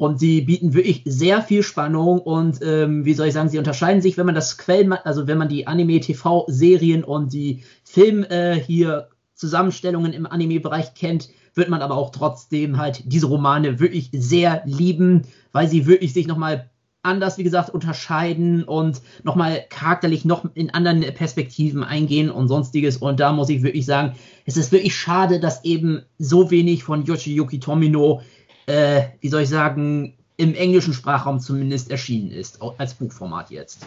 und sie bieten wirklich sehr viel Spannung und ähm, wie soll ich sagen, sie unterscheiden sich, wenn man das Quellen, also wenn man die Anime-TV-Serien und die Film äh, hier Zusammenstellungen im Anime-Bereich kennt, wird man aber auch trotzdem halt diese Romane wirklich sehr lieben, weil sie wirklich sich nochmal anders, wie gesagt, unterscheiden und nochmal charakterlich noch in anderen Perspektiven eingehen und sonstiges. Und da muss ich wirklich sagen, es ist wirklich schade, dass eben so wenig von Yoshiyuki Tomino äh, wie soll ich sagen, im englischen Sprachraum zumindest erschienen ist, als Buchformat jetzt.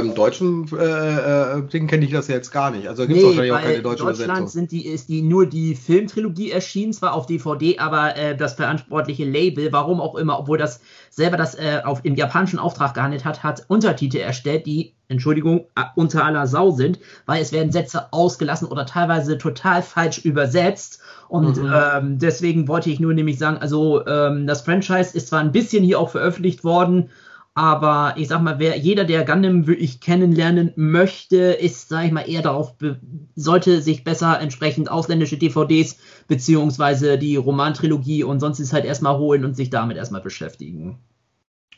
Im deutschen äh, äh, Ding kenne ich das jetzt gar nicht. Also gibt es nee, wahrscheinlich auch keine deutsche in Deutschland sind die, ist die nur die Filmtrilogie erschienen, zwar auf DVD, aber äh, das verantwortliche Label, warum auch immer, obwohl das selber das äh, auf, im japanischen Auftrag gehandelt hat, hat Untertitel erstellt, die, Entschuldigung, unter aller Sau sind, weil es werden Sätze ausgelassen oder teilweise total falsch übersetzt und mhm. ähm, deswegen wollte ich nur nämlich sagen, also ähm, das Franchise ist zwar ein bisschen hier auch veröffentlicht worden, aber ich sag mal, wer jeder, der Gundam wirklich kennenlernen möchte, ist, sag ich mal, eher darauf, sollte sich besser entsprechend ausländische DVDs beziehungsweise die Romantrilogie und sonst ist halt erstmal holen und sich damit erstmal beschäftigen.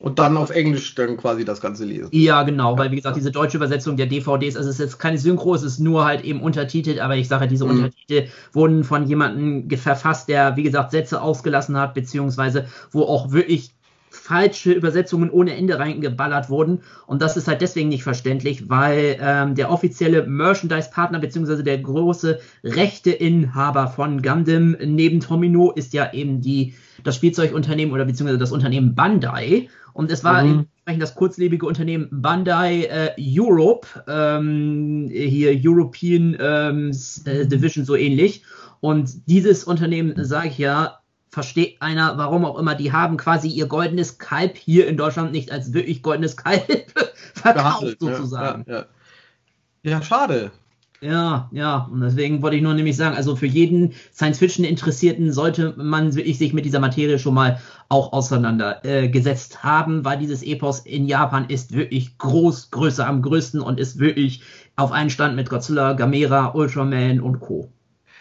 Und dann auf Englisch dann quasi das Ganze lesen. Ja, genau, weil wie gesagt, diese deutsche Übersetzung der DVDs, also es ist jetzt keine Synchro, es ist nur halt eben untertitelt, aber ich sage, diese mhm. Untertitel wurden von jemandem verfasst, der, wie gesagt, Sätze ausgelassen hat, beziehungsweise wo auch wirklich falsche Übersetzungen ohne Ende reingeballert wurden. Und das ist halt deswegen nicht verständlich, weil ähm, der offizielle Merchandise-Partner beziehungsweise der große Rechteinhaber von Gundam neben Tomino ist ja eben die, das Spielzeugunternehmen oder beziehungsweise das Unternehmen Bandai. Und es war mhm. entsprechend das kurzlebige Unternehmen Bandai äh, Europe, ähm, hier European ähm, äh, Division so ähnlich. Und dieses Unternehmen, sage ich ja, versteht einer, warum auch immer, die haben quasi ihr goldenes Kalb hier in Deutschland nicht als wirklich goldenes Kalb verkauft, sozusagen. Ja, ja, ja. ja, schade. Ja, ja, und deswegen wollte ich nur nämlich sagen, also für jeden Science-Fiction-Interessierten sollte man wirklich sich mit dieser Materie schon mal auch auseinandergesetzt äh, haben, weil dieses Epos in Japan ist wirklich groß, größer am größten und ist wirklich auf einen Stand mit Godzilla, Gamera, Ultraman und Co.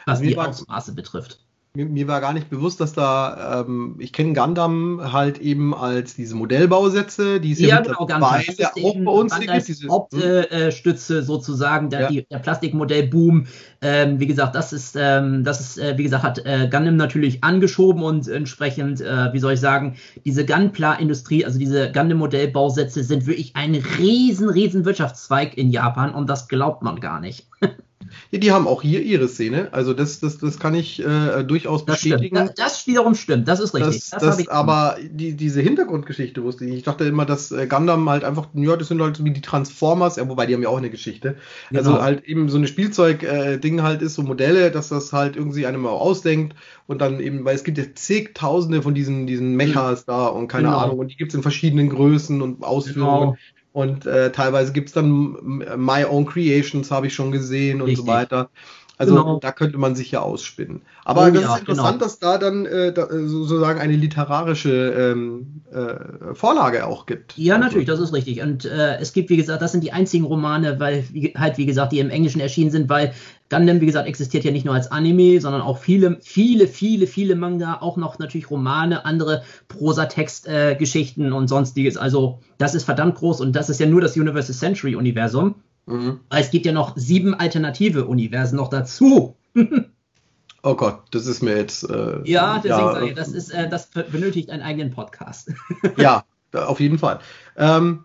was die Ausmaße betrifft mir, mir, war gar nicht bewusst, dass da, ähm, ich kenne Gundam halt eben als diese Modellbausätze, die es ja, ja genau, mittlerweile auch bei uns gibt. Diese Hauptstütze äh, sozusagen, der, ja. die, der Plastikmodellboom. Ähm, wie gesagt, das ist, ähm, das ist, äh, wie gesagt, hat äh, Gundam natürlich angeschoben und entsprechend, äh, wie soll ich sagen, diese Gunpla-Industrie, also diese Gundam-Modellbausätze sind wirklich ein riesen, riesen Wirtschaftszweig in Japan und das glaubt man gar nicht. Ja, die haben auch hier ihre Szene. Also das, das, das kann ich äh, durchaus das bestätigen. Das, das, wiederum stimmt, das ist richtig. Das, das, aber die, diese Hintergrundgeschichte wusste ich. Ich dachte immer, dass äh, Gundam halt einfach, ja, das sind halt so wie die Transformers, ja, wobei die haben ja auch eine Geschichte. Also genau. Also halt eben so eine Spielzeug-Ding äh, halt ist, so Modelle, dass das halt irgendwie einem auch ausdenkt und dann eben, weil es gibt ja zigtausende von diesen, diesen Mechas mhm. da und keine genau. Ahnung, und die gibt es in verschiedenen Größen und Ausführungen. Genau. Und äh, teilweise gibt es dann My Own Creations, habe ich schon gesehen und Richtig. so weiter. Also genau. da könnte man sich ja ausspinnen. Aber oh, das ja, ist interessant, genau. dass da dann äh, da, äh, sozusagen eine literarische ähm, äh, Vorlage auch gibt. Ja, natürlich, das ist richtig. Und äh, es gibt, wie gesagt, das sind die einzigen Romane, weil wie, halt, wie gesagt, die im Englischen erschienen sind, weil Gundam, wie gesagt, existiert ja nicht nur als Anime, sondern auch viele, viele, viele, viele Manga, auch noch natürlich Romane, andere Prosatext-Geschichten äh, und sonstiges. Also das ist verdammt groß und das ist ja nur das Universal Century Universum. Mhm. Es gibt ja noch sieben alternative Universen noch dazu. oh Gott, das ist mir jetzt. Äh, ja, deswegen ja, sage ich, das, ist, äh, das benötigt einen eigenen Podcast. ja, auf jeden Fall. Ähm,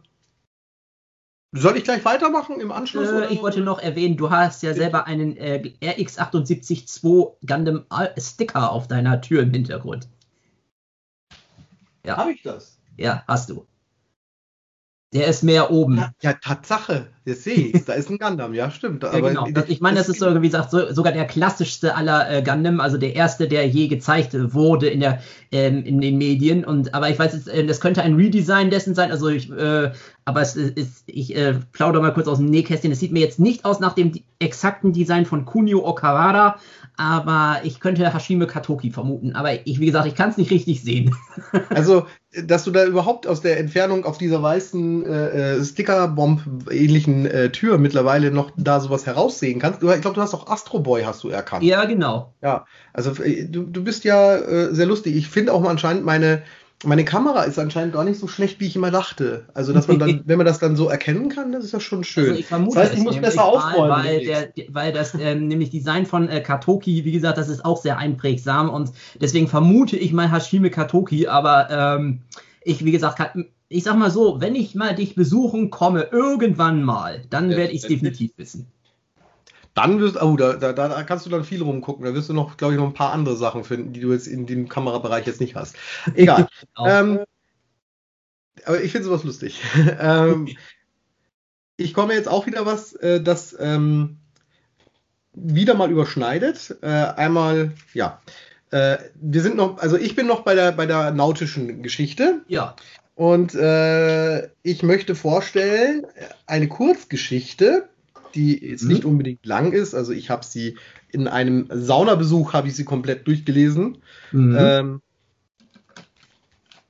soll ich gleich weitermachen im Anschluss? Äh, ich wollte noch erwähnen, du hast ja selber einen äh, RX-78-2 Gundam Sticker auf deiner Tür im Hintergrund. Ja. Habe ich das? Ja, hast du. Der ist mehr oben. Ja, ja Tatsache. Jetzt sehe ich Da ist ein Gundam. Ja, stimmt. Ja, genau. Das, ich meine, das, das ist so, wie gesagt, so, sogar der klassischste aller äh, Gundam, also der erste, der je gezeigt wurde in, der, ähm, in den Medien. Und, aber ich weiß jetzt, äh, das könnte ein Redesign dessen sein. Also ich, äh, aber es ist, ich äh, plaudere mal kurz aus dem Nähkästchen. Es sieht mir jetzt nicht aus nach dem exakten Design von Kunio Okawara, aber ich könnte Hashime Katoki vermuten. Aber ich, wie gesagt, ich kann es nicht richtig sehen. also, dass du da überhaupt aus der Entfernung auf dieser weißen äh, äh Sticker-Bomb-ähnlichen äh, Tür mittlerweile noch da sowas heraussehen kannst. Ich glaube, du hast auch Astro Boy hast du erkannt. Ja, genau. Ja, also äh, du, du bist ja äh, sehr lustig. Ich finde auch mal anscheinend meine meine Kamera ist anscheinend gar nicht so schlecht, wie ich immer dachte. Also, dass man dann, wenn man das dann so erkennen kann, das ist ja schon schön. Also ich vermute, das heißt, ich muss besser aufräumen. Weil, der, weil das ähm, nämlich Design von äh, Katoki, wie gesagt, das ist auch sehr einprägsam und deswegen vermute ich mal Hashime Katoki, aber ähm, ich, wie gesagt, ich sag mal so, wenn ich mal dich besuchen komme, irgendwann mal, dann werde ich es definitiv wissen. Dann wirst oh, da, da, da kannst du dann viel rumgucken. Da wirst du noch, glaube ich, noch ein paar andere Sachen finden, die du jetzt in dem Kamerabereich jetzt nicht hast. Egal. ähm, aber ich finde sowas lustig. ähm, ich komme jetzt auch wieder was, äh, das ähm, wieder mal überschneidet. Äh, einmal, ja. Äh, wir sind noch, also ich bin noch bei der, bei der nautischen Geschichte. Ja. Und äh, ich möchte vorstellen, eine Kurzgeschichte, die jetzt nicht mhm. unbedingt lang ist. Also ich habe sie in einem Saunabesuch habe ich sie komplett durchgelesen. Mhm. Ähm,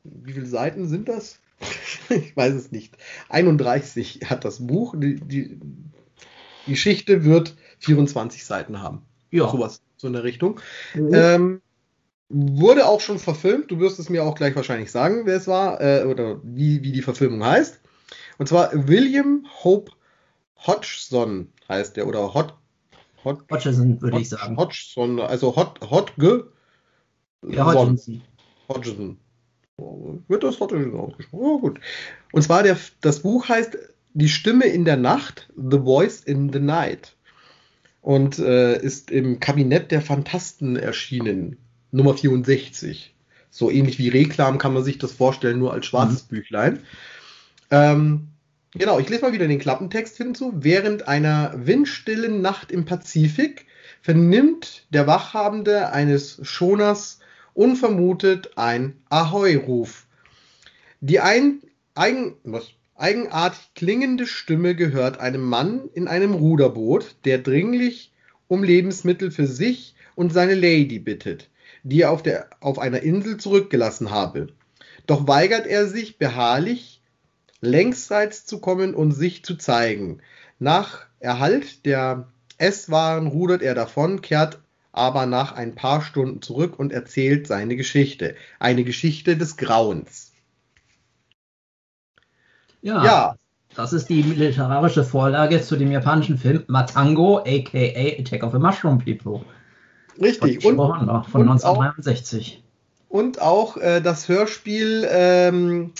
wie viele Seiten sind das? ich weiß es nicht. 31 hat das Buch. Die, die, die Geschichte wird 24 Seiten haben. Ja. Sowas, so in der Richtung. Mhm. Ähm, wurde auch schon verfilmt. Du wirst es mir auch gleich wahrscheinlich sagen, wer es war äh, oder wie, wie die Verfilmung heißt. Und zwar William Hope Hodgson heißt der oder Hot, Hot Hodgson würde ich sagen. Hodgson, also Hot Hotge. Ja, Hodgson. Hodgson. Wird das Hodgson ausgesprochen? Oh, gut. Und zwar der, das Buch heißt Die Stimme in der Nacht, The Voice in the Night. Und äh, ist im Kabinett der Fantasten erschienen. Nummer 64. So ähnlich wie Reklam kann man sich das vorstellen, nur als schwarzes mhm. Büchlein. Ähm, Genau, ich lese mal wieder den Klappentext hinzu. Während einer windstillen Nacht im Pazifik vernimmt der Wachhabende eines Schoners unvermutet ein Ahoi-Ruf. Die ein, eigen, was, eigenartig klingende Stimme gehört einem Mann in einem Ruderboot, der dringlich um Lebensmittel für sich und seine Lady bittet, die er auf, der, auf einer Insel zurückgelassen habe. Doch weigert er sich beharrlich, längsseits zu kommen und sich zu zeigen. Nach Erhalt der S-Waren rudert er davon, kehrt aber nach ein paar Stunden zurück und erzählt seine Geschichte. Eine Geschichte des Grauens. Ja, ja. Das ist die literarische Vorlage zu dem japanischen Film Matango, aka Attack of the Mushroom People. Richtig. Und, von, von und 1963. Auch, und auch äh, das Hörspiel ähm,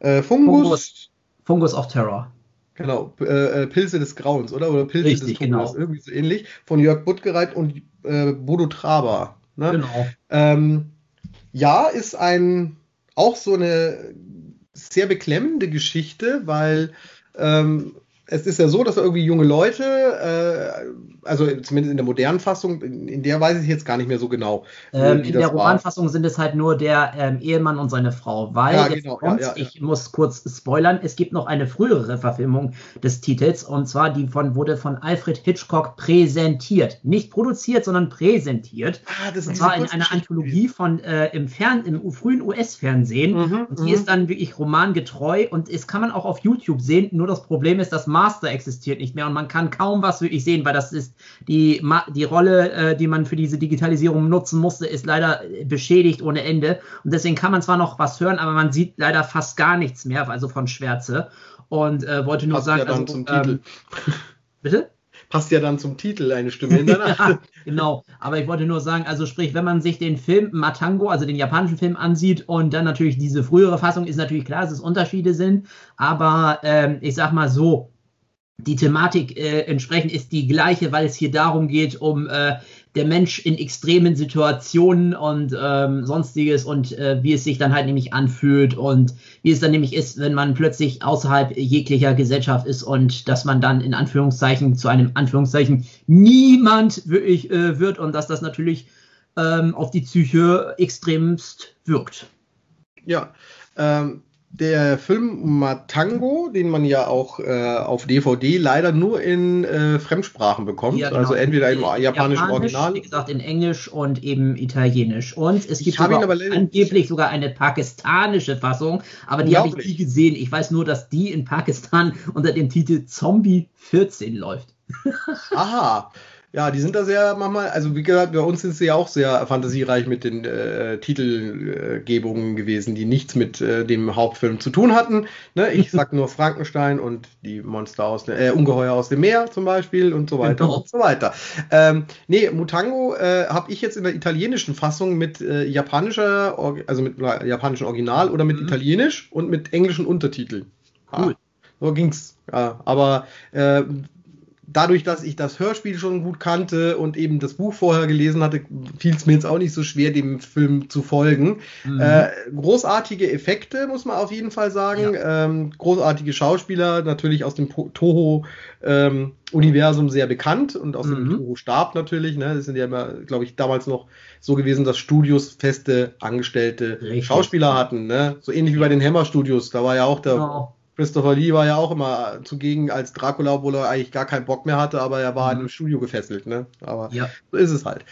äh, Fungus. Fungus. Fungus of Terror. Genau, äh, äh, Pilze des Grauens, oder? Oder Pilze Richtig, des Fungus, genau. irgendwie so ähnlich. Von Jörg Buttgereit und äh, Bodo Traber. Ne? Genau. Ähm, ja, ist ein auch so eine sehr beklemmende Geschichte, weil ähm, es ist ja so, dass irgendwie junge Leute, äh, also zumindest in der modernen Fassung, in, in, der weiß ich jetzt gar nicht mehr so genau. Ähm, in der Romanfassung sind es halt nur der ähm, Ehemann und seine Frau, weil ja, genau, kommt, ja, ja, ich muss kurz spoilern, es gibt noch eine frühere Verfilmung des Titels und zwar die von wurde von Alfred Hitchcock präsentiert, nicht produziert, sondern präsentiert. Ah, das und zwar in einer Anthologie von äh, im Fern im frühen US-Fernsehen Mhm, und die mhm. ist dann wirklich romangetreu und es kann man auch auf YouTube sehen. Nur das Problem ist, das Master existiert nicht mehr und man kann kaum was wirklich sehen, weil das ist die, die Rolle, äh, die man für diese Digitalisierung nutzen musste, ist leider äh, beschädigt ohne Ende. Und deswegen kann man zwar noch was hören, aber man sieht leider fast gar nichts mehr, also von Schwärze. Und äh, wollte nur Passt sagen, ja dann also, zum ähm, Titel. bitte? Passt ja dann zum Titel eine Stimme in der Nacht. ja, genau. Aber ich wollte nur sagen, also sprich, wenn man sich den Film Matango, also den japanischen Film ansieht und dann natürlich diese frühere Fassung, ist natürlich klar, dass es Unterschiede sind. Aber ähm, ich sag mal so, die Thematik äh, entsprechend ist die gleiche, weil es hier darum geht, um äh, der Mensch in extremen Situationen und ähm, sonstiges und äh, wie es sich dann halt nämlich anfühlt und wie es dann nämlich ist, wenn man plötzlich außerhalb jeglicher Gesellschaft ist und dass man dann in Anführungszeichen zu einem Anführungszeichen niemand wirklich äh, wird und dass das natürlich ähm, auf die Psyche extremst wirkt. Ja, ähm, der Film Matango, den man ja auch äh, auf DVD leider nur in äh, Fremdsprachen bekommt, Ja, genau. also entweder im japanischen Japanisch, Original. Wie gesagt, in Englisch und eben Italienisch. Und es gibt sogar angeblich sogar eine pakistanische Fassung, aber die habe ich nie gesehen. Ich weiß nur, dass die in Pakistan unter dem Titel Zombie 14 läuft. Aha. Ja, die sind da sehr manchmal, also wie gesagt, bei uns sind sie ja auch sehr fantasiereich mit den äh, Titelgebungen gewesen, die nichts mit äh, dem Hauptfilm zu tun hatten. Ne? Ich sag nur Frankenstein und die Monster aus dem, äh, Ungeheuer aus dem Meer zum Beispiel und so weiter Genau. und so weiter. Ähm, nee, Mutango äh, habe ich jetzt in der italienischen Fassung mit äh, japanischer, Or- also mit äh, japanischem Original oder mit Mhm. Italienisch und mit englischen Untertiteln. Cool. So ging's. Ja, aber äh, dadurch, dass ich das Hörspiel schon gut kannte und eben das Buch vorher gelesen hatte, fiel es mir jetzt auch nicht so schwer, dem Film zu folgen. Mhm. Äh, großartige Effekte, muss man auf jeden Fall sagen. Ähm, großartige Schauspieler, natürlich aus dem Toho-Universum sehr bekannt und aus dem Mhm. Toho-Stab natürlich. Ne? Das sind ja immer, glaube ich, damals noch so gewesen, dass Studios feste angestellte Richtig. Schauspieler hatten. Ne? So ähnlich wie bei den Hammer-Studios. Da war ja auch der Genau. Christopher Lee war ja auch immer zugegen als Dracula, obwohl er eigentlich gar keinen Bock mehr hatte, aber er war Mhm. in einem Studio gefesselt, ne? Aber Ja. so ist es halt.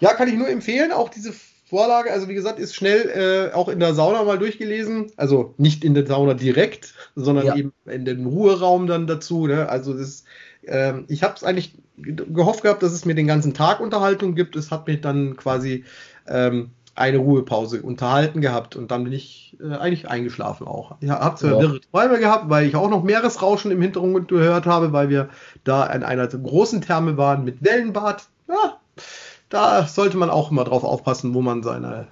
Ja, kann ich nur empfehlen, auch diese Vorlage, also wie gesagt, ist schnell äh, auch in der Sauna mal durchgelesen. Also nicht in der Sauna direkt, sondern Ja. eben in den Ruheraum dann dazu. Ne? Also ist, ähm, ich habe es eigentlich ge- gehofft gehabt, dass es mir den ganzen Tag Unterhaltung gibt. Es hat mich dann quasi ähm, eine Ruhepause unterhalten gehabt und dann bin ich äh, eigentlich eingeschlafen auch. Ich habe zwar Ja. wirre Träume gehabt, weil ich auch noch Meeresrauschen im Hintergrund gehört habe, weil wir da in einer großen Therme waren mit Wellenbad. Ja, da sollte man auch immer drauf aufpassen, wo man seine,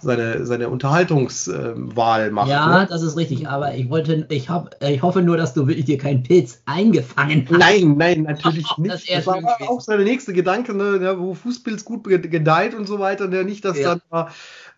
seine, seine Unterhaltungswahl macht. Ja, ne? das ist richtig, aber ich wollte, ich hab, ich hoffe nur, dass du wirklich dir keinen Pilz eingefangen hast. Nein, nein, natürlich Das nicht. wär Das war gewesen. auch der nächste Gedanke, ne, wo Fußpilz gut ge- gedeiht und so weiter, der nicht, dass Ja. dann,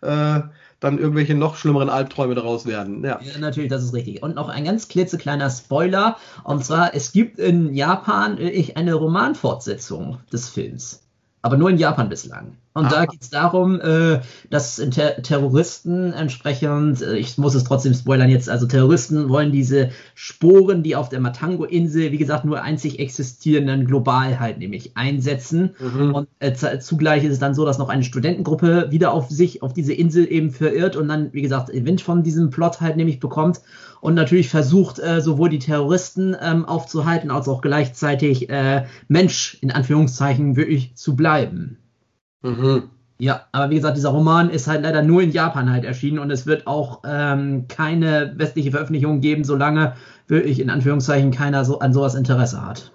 äh, dann irgendwelche noch schlimmeren Albträume daraus werden. Ja. Ja, natürlich, das ist richtig. Und noch ein ganz klitzekleiner Spoiler. Und zwar, es gibt in Japan äh, eine Romanfortsetzung des Films. Aber nur in Japan bislang. Und Ah. da geht es darum, äh, dass Ter Terroristen entsprechend, äh, ich muss es trotzdem spoilern jetzt, also Terroristen wollen diese Sporen, die auf der Matango-Insel, wie gesagt, nur einzig existierenden global halt nämlich einsetzen. Mhm. Und äh, zugleich ist es dann so, dass noch eine Studentengruppe wieder auf sich, auf diese Insel eben verirrt und dann, wie gesagt, Wind von diesem Plot halt nämlich bekommt und natürlich versucht, äh, sowohl die Terroristen ähm, aufzuhalten, als auch gleichzeitig äh, Mensch in Anführungszeichen wirklich zu bleiben. Mhm. Ja, aber wie gesagt, dieser Roman ist halt leider nur in Japan halt erschienen und es wird auch ähm, keine westliche Veröffentlichung geben, solange wirklich in Anführungszeichen keiner so an sowas Interesse hat.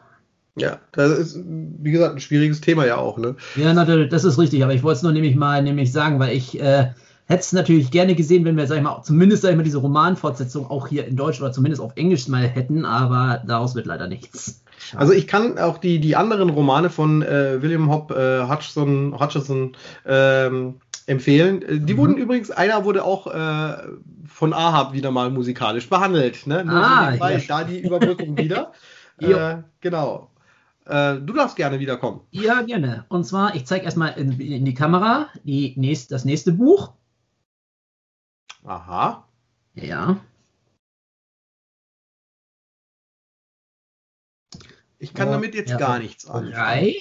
Ja, das ist, wie gesagt, ein schwieriges Thema ja auch, ne? Ja, natürlich, das ist richtig, aber ich wollte es nur nämlich mal nämlich sagen, weil ich äh, hätte es natürlich gerne gesehen, wenn wir, sag ich mal, zumindest, sag ich mal, diese Romanfortsetzung auch hier in Deutsch oder zumindest auf Englisch mal hätten, aber daraus wird leider nichts. Also ich kann auch die, die anderen Romane von äh, William Hobb äh, Hutchison, Hutchison ähm, empfehlen. Äh, die mhm. wurden übrigens, einer wurde auch äh, von Ahab wieder mal musikalisch behandelt. Ne? Nur ah, so ja. da die Überbrückung wieder. äh, genau. Äh, du darfst gerne wiederkommen. Ja, gerne. Und zwar, ich zeige erstmal in, in, die Kamera die nächst, das nächste Buch. Aha. Ja. Ich kann damit jetzt ja, gar nichts anfangen. Drei.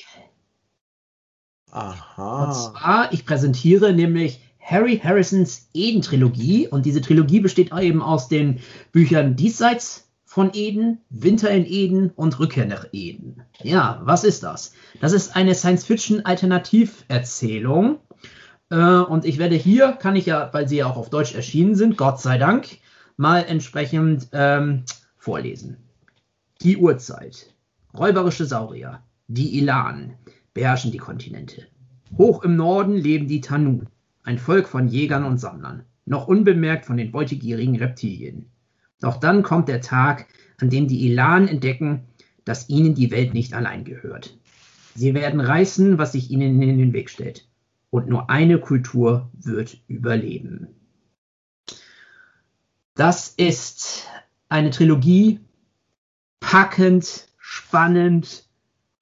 Aha. Und zwar, ich präsentiere nämlich Harry Harrisons Eden-Trilogie. Und diese Trilogie besteht eben aus den Büchern Diesseits von Eden, Winter in Eden und Rückkehr nach Eden. Ja, was ist das? Das ist eine Science-Fiction-Alternativerzählung. Äh, und ich werde hier, kann ich ja, weil sie ja auch auf Deutsch erschienen sind, Gott sei Dank, mal entsprechend ähm, vorlesen. Die Uhrzeit. Räuberische Saurier, die Ilan, beherrschen die Kontinente. Hoch im Norden leben die Tanu, ein Volk von Jägern und Sammlern, noch unbemerkt von den beutegierigen Reptilien. Doch dann kommt der Tag, an dem die Ilan entdecken, dass ihnen die Welt nicht allein gehört. Sie werden reißen, was sich ihnen in den Weg stellt. Und nur eine Kultur wird überleben. Das ist eine Trilogie, packend, spannend.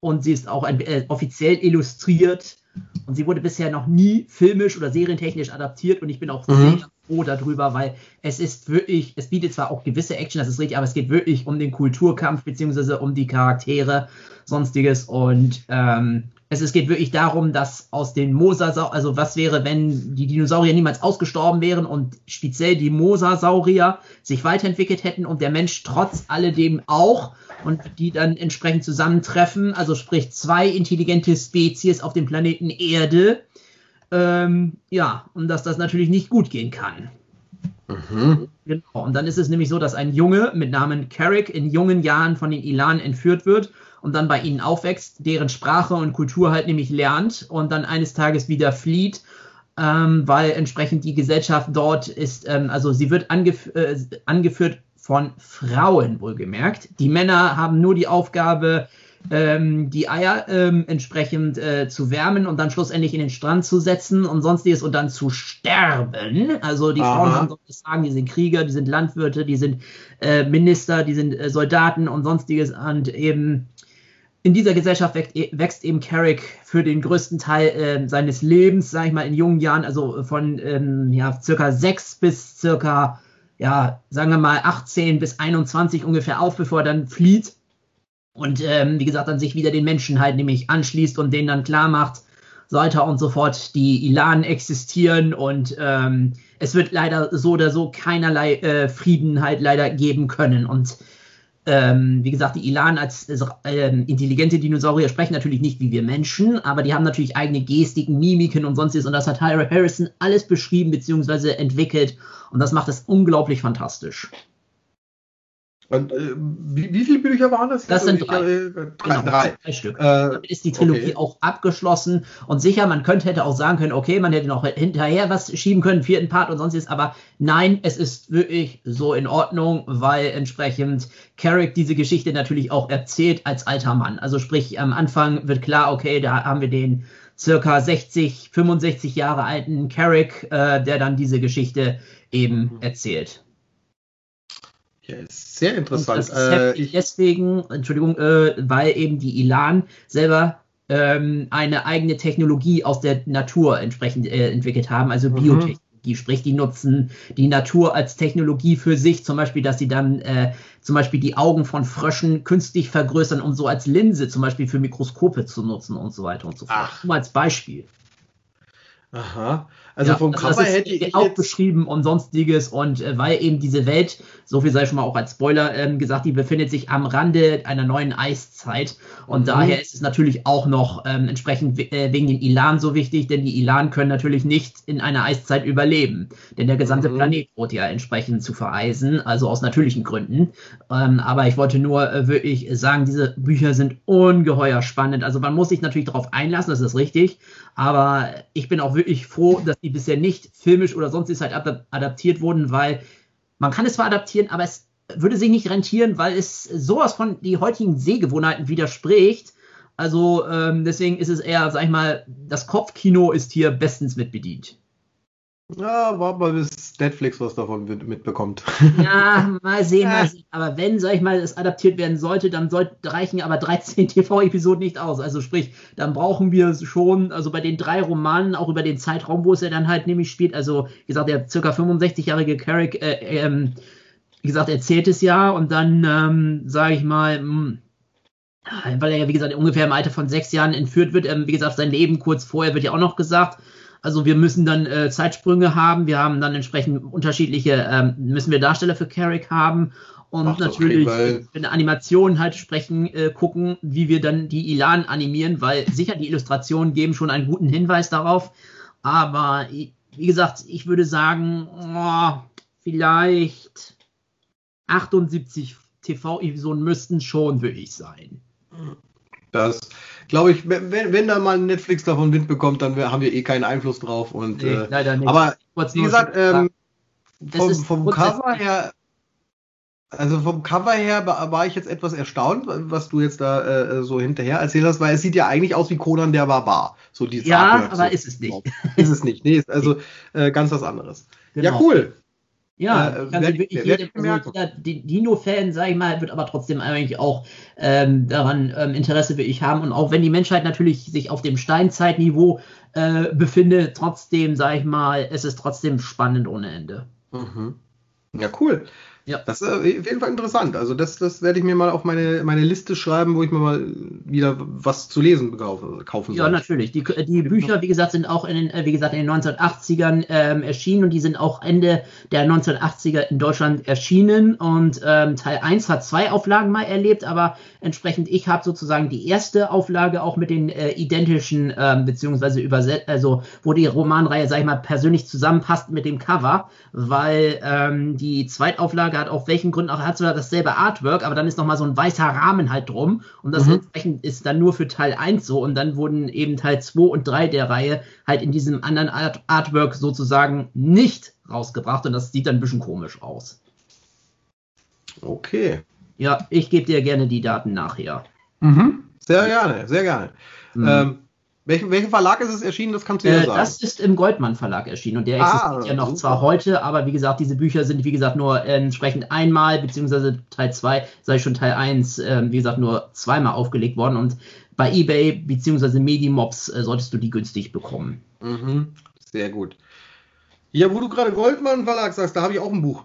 Und sie ist auch äh, offiziell illustriert. Und sie wurde bisher noch nie filmisch oder serientechnisch adaptiert. Und ich bin auch mhm. sehr froh darüber, weil es ist wirklich, es bietet zwar auch gewisse Action, das ist richtig, aber es geht wirklich um den Kulturkampf beziehungsweise um die Charaktere, sonstiges. Und ähm, es, es geht wirklich darum, dass aus den Mosasauriern, also was wäre, wenn die Dinosaurier niemals ausgestorben wären und speziell die Mosasaurier sich weiterentwickelt hätten und der Mensch trotz alledem auch und die dann entsprechend zusammentreffen, also sprich zwei intelligente Spezies auf dem Planeten Erde, ähm, ja, und dass das natürlich nicht gut gehen kann. Mhm. Genau. Und dann ist es nämlich so, dass ein Junge mit Namen Carrick in jungen Jahren von den Ilan entführt wird und dann bei ihnen aufwächst, deren Sprache und Kultur halt nämlich lernt und dann eines Tages wieder flieht, ähm, weil entsprechend die Gesellschaft dort ist, ähm, also sie wird angef äh, angeführt von Frauen wohlgemerkt. Die Männer haben nur die Aufgabe, ähm, die Eier ähm, entsprechend äh, zu wärmen und dann schlussendlich in den Strand zu setzen und sonstiges und dann zu sterben. Also die Aha. Frauen haben sonst sagen, die sind Krieger, die sind Landwirte, die sind äh, Minister, die sind äh, Soldaten und sonstiges und eben in dieser Gesellschaft wächst, wächst eben Carrick für den größten Teil äh, seines Lebens, sage ich mal, in jungen Jahren, also von ähm, ja, circa sechs bis circa, ja, sagen wir mal 18 bis 21 ungefähr auf, bevor er dann flieht und ähm, wie gesagt dann sich wieder den Menschen halt nämlich anschließt und denen dann klar macht, so weiter und so fort, die Ilanen existieren und ähm, es wird leider so oder so keinerlei äh, Frieden halt leider geben können und ähm, wie gesagt, die Ilan als äh, intelligente Dinosaurier sprechen natürlich nicht wie wir Menschen, aber die haben natürlich eigene Gestiken, Mimiken und sonstiges. Und das hat Harrison alles beschrieben bzw. entwickelt. Und das macht es unglaublich fantastisch. Und, äh, wie, wie, viele Bücher waren das? Das sind drei. Äh, drei, genau, drei. drei Stück. Äh, Damit ist die Trilogie okay. auch abgeschlossen. Und sicher, man könnte hätte auch sagen können, okay, man hätte noch hinterher was schieben können, vierten Part und sonstiges. Aber nein, es ist wirklich so in Ordnung, weil entsprechend Carrick diese Geschichte natürlich auch erzählt als alter Mann. Also sprich, am Anfang wird klar, okay, da haben wir den circa 60, 65 Jahre alten Carrick, äh, der dann diese Geschichte eben mhm. erzählt. Ja, ist sehr interessant. Und das ist äh, deswegen, Entschuldigung, äh, weil eben die Ilan selber ähm, eine eigene Technologie aus der Natur entsprechend äh, entwickelt haben, also mhm. Biotechnologie, sprich die nutzen die Natur als Technologie für sich, zum Beispiel, dass sie dann äh, zum Beispiel die Augen von Fröschen künstlich vergrößern, um so als Linse zum Beispiel für Mikroskope zu nutzen und so weiter und so fort. Ach. Nur als Beispiel. Aha. Also ja, vom also Cover hätte ich auch beschrieben und sonstiges und äh, weil eben diese Welt so viel sei schon mal auch als Spoiler ähm, gesagt, die befindet sich am Rande einer neuen Eiszeit. Und mhm. daher ist es natürlich auch noch ähm, entsprechend äh, wegen den Ilan so wichtig, denn die Ilan können natürlich nicht in einer Eiszeit überleben. Denn der gesamte mhm. Planet droht ja entsprechend zu vereisen, also aus natürlichen Gründen. Ähm, aber ich wollte nur äh, wirklich sagen, diese Bücher sind ungeheuer spannend. Also man muss sich natürlich darauf einlassen, das ist richtig. Aber ich bin auch wirklich froh, dass die bisher nicht filmisch oder sonst ist halt adaptiert wurden, weil man kann es zwar adaptieren, aber es würde sich nicht rentieren, weil es sowas von die heutigen Sehgewohnheiten widerspricht. Also ähm, deswegen ist es eher, sag ich mal, das Kopfkino ist hier bestens mitbedient. Ja, war mal bis Netflix was davon mitbekommt. Ja, mal sehen, mal sehen. Aber wenn, sag ich mal, es adaptiert werden sollte, dann sollte, reichen aber 13 TV-Episoden nicht aus. Also sprich, dann brauchen wir schon, also bei den drei Romanen, auch über den Zeitraum, wo es ja dann halt nämlich spielt, also wie gesagt, der circa 65-jährige Carrick, äh, ähm, wie gesagt, erzählt es ja und dann, ähm, sage ich mal, mh, hm, weil er ja, wie gesagt, ungefähr im Alter von sechs Jahren entführt wird, ähm, wie gesagt, sein Leben kurz vorher wird ja auch noch gesagt, also wir müssen dann äh, Zeitsprünge haben, wir haben dann entsprechend unterschiedliche, ähm, müssen wir Darsteller für Carrick haben und Ach, natürlich okay, in der Animation halt sprechen, äh, gucken, wie wir dann die Ilan animieren, weil sicher die Illustrationen geben schon einen guten Hinweis darauf. Aber wie gesagt, ich würde sagen, oh, vielleicht 78 TV-Episoden müssten schon wirklich sein. Das glaube ich, wenn, wenn da mal Netflix davon Wind bekommt, dann haben wir eh keinen Einfluss drauf. Und, nee, äh, leider nicht. Aber wie gesagt, ähm, vom, vom Cover her, also vom Cover her war ich jetzt etwas erstaunt, was du jetzt da äh, so hinterher erzählt hast, weil es sieht ja eigentlich aus wie Conan der Barbar. So ja, Artwork, aber so. ist es nicht. Ist es nicht. Nee, ist also äh, ganz was anderes. Genau. Ja, cool. Ja, äh, wer, wirklich wer, jeder Dino-Fan, sag ich mal, wird aber trotzdem eigentlich auch ähm, daran ähm, Interesse wie ich haben. Und auch wenn die Menschheit natürlich sich auf dem Steinzeitniveau äh, befindet, trotzdem, sag ich mal, es ist trotzdem spannend ohne Ende. Mhm. Ja, cool. Ja. Das ist auf jeden Fall interessant. Also das, das werde ich mir mal auf meine, meine Liste schreiben, wo ich mir mal wieder was zu lesen kaufen, kaufen soll. Ja, natürlich. Die, die Bücher, wie gesagt, sind auch in den, äh, wie gesagt, in den 1980ern ähm, erschienen und die sind auch Ende der 1980er in Deutschland erschienen. Und ähm, Teil 1 hat zwei Auflagen mal erlebt, aber entsprechend, ich habe sozusagen die erste Auflage auch mit den äh, identischen, ähm, beziehungsweise übersetzt, also wo die Romanreihe, sag ich mal, persönlich zusammenpasst mit dem Cover, weil ähm, die Zweitauflage Hat auf welchen Gründen auch, hat zwar dasselbe Artwork, aber dann ist nochmal so ein weißer Rahmen halt drum und das mhm. entsprechend ist dann nur für Teil 1 so und dann wurden eben Teil 2 und 3 der Reihe halt in diesem anderen Art Artwork sozusagen nicht rausgebracht und das sieht dann ein bisschen komisch aus. Okay. Ja, ich gebe dir gerne die Daten nachher. Mhm. Sehr gerne, sehr gerne. Mhm. Ähm, welchen, welchen Verlag ist es erschienen? Das kannst du ja äh, sagen. Das ist im Goldmann Verlag erschienen und der ah, existiert ja noch super. zwar heute, aber wie gesagt, diese Bücher sind wie gesagt nur entsprechend einmal, beziehungsweise Teil 2, sei schon Teil 1, äh, wie gesagt, nur zweimal aufgelegt worden und bei eBay beziehungsweise Medimobs äh, solltest du die günstig bekommen. Mhm. Sehr gut. Ja, wo du gerade Goldmann Verlag sagst, da habe ich auch ein Buch.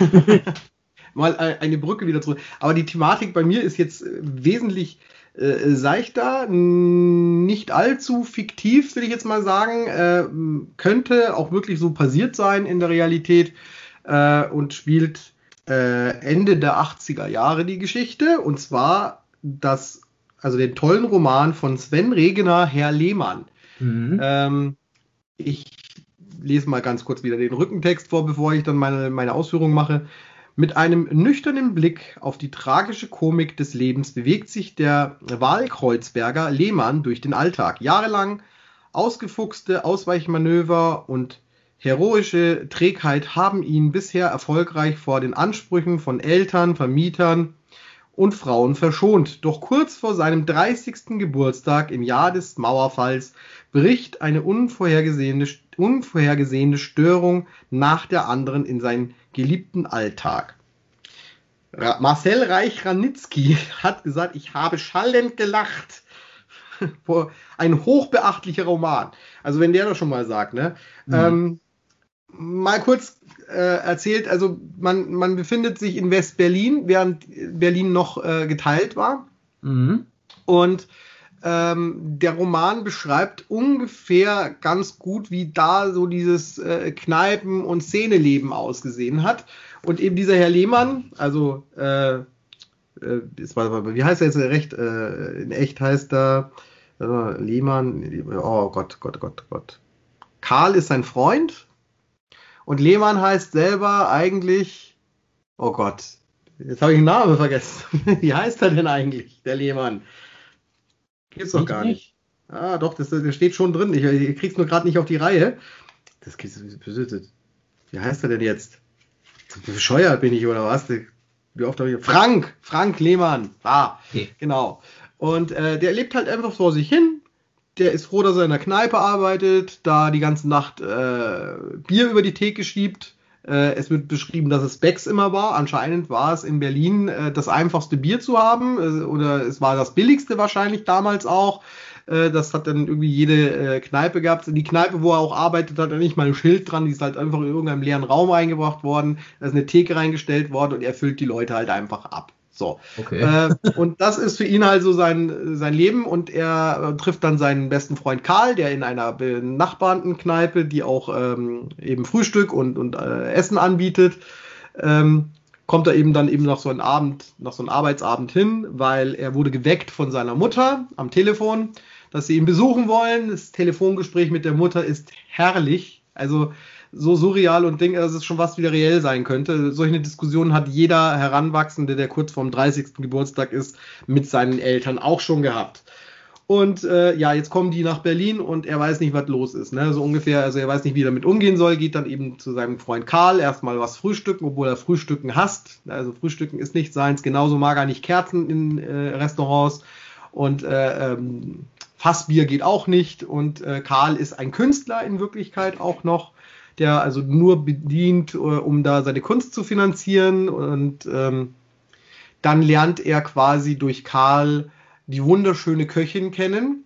Mal eine Brücke wieder zurück. Aber die Thematik bei mir ist jetzt äh, wesentlich äh, seichter, nicht allzu fiktiv, will ich jetzt mal sagen. Äh, könnte auch wirklich so passiert sein in der Realität äh, und spielt äh, Ende der 80er Jahre die Geschichte. Und zwar das, also den tollen Roman von Sven Regener, Herr Lehmann. Mhm. Ähm, ich lese mal ganz kurz wieder den Rückentext vor, bevor ich dann meine, meine Ausführungen mache. Mit einem nüchternen Blick auf die tragische Komik des Lebens bewegt sich der Wahlkreuzberger Lehmann durch den Alltag. Jahrelang ausgefuchste Ausweichmanöver und heroische Trägheit haben ihn bisher erfolgreich vor den Ansprüchen von Eltern, Vermietern und Frauen verschont. Doch kurz vor seinem 30. Geburtstag im Jahr des Mauerfalls bricht eine unvorhergesehene, unvorhergesehene Störung nach der anderen in seinen geliebten Alltag. Marcel Reich-Ranitzky hat gesagt, ich habe schallend gelacht. Ein hochbeachtlicher Roman. Also wenn der das schon mal sagt, ne? Mhm. Ähm, mal kurz äh, erzählt, also man, man befindet sich in West-Berlin, während Berlin noch äh, geteilt war. Mhm. Und ähm, der Roman beschreibt ungefähr ganz gut, wie da so dieses äh, Kneipen- und Szeneleben ausgesehen hat. Und eben dieser Herr Lehmann, also äh, äh, wie heißt er jetzt recht? Äh, in echt heißt er äh, Lehmann. Oh Gott, Gott, Gott, Gott. Karl ist sein Freund und Lehmann heißt selber eigentlich. Oh Gott, jetzt habe ich den Namen vergessen. wie heißt er denn eigentlich, der Lehmann? Gibt's doch gar nicht. Ah, doch, das, das steht schon drin. Ich, ich krieg's nur gerade nicht auf die Reihe. Das Wie heißt er denn jetzt? Bescheuert bin ich oder was? Wie oft habe ich. Frank! Frank Lehmann. Ah, okay. genau. Und äh, der lebt halt einfach vor sich hin. Der ist froh, dass er in der Kneipe arbeitet, da die ganze Nacht äh, Bier über die Theke schiebt. Äh, es wird beschrieben, dass es Becks immer war. Anscheinend war es in Berlin äh, das einfachste Bier zu haben. Äh, oder es war das billigste wahrscheinlich damals auch. Äh, das hat dann irgendwie jede äh, Kneipe gehabt. Die Kneipe, wo er auch arbeitet, hat er nicht mal ein Schild dran. Die ist halt einfach in irgendeinem leeren Raum reingebracht worden. Da ist eine Theke reingestellt worden und er füllt die Leute halt einfach ab. So. Okay. Äh, und das ist für ihn halt so sein, sein Leben und er äh, trifft dann seinen besten Freund Karl, der in einer benachbarten Kneipe, die auch ähm, eben Frühstück und, und äh, Essen anbietet, ähm, kommt er eben dann eben noch so einen Abend, noch so einen Arbeitsabend hin, weil er wurde geweckt von seiner Mutter am Telefon dass sie ihn besuchen wollen. Das Telefongespräch mit der Mutter ist herrlich. Also so surreal und Ding, dass es schon was wieder reell sein könnte. Solche Diskussionen hat jeder Heranwachsende, der kurz vorm 30. Geburtstag ist, mit seinen Eltern auch schon gehabt. Und äh, ja, jetzt kommen die nach Berlin und er weiß nicht, was los ist. Ne? So ungefähr, also er weiß nicht, wie er damit umgehen soll, geht dann eben zu seinem Freund Karl erstmal was frühstücken, obwohl er Frühstücken hasst. Also Frühstücken ist nicht seins, genauso mag er nicht Kerzen in äh, Restaurants. Und äh, ähm, Fassbier geht auch nicht und äh, Karl ist ein Künstler in Wirklichkeit auch noch, der also nur bedient, äh, um da seine Kunst zu finanzieren. Und ähm, dann lernt er quasi durch Karl die wunderschöne Köchin kennen.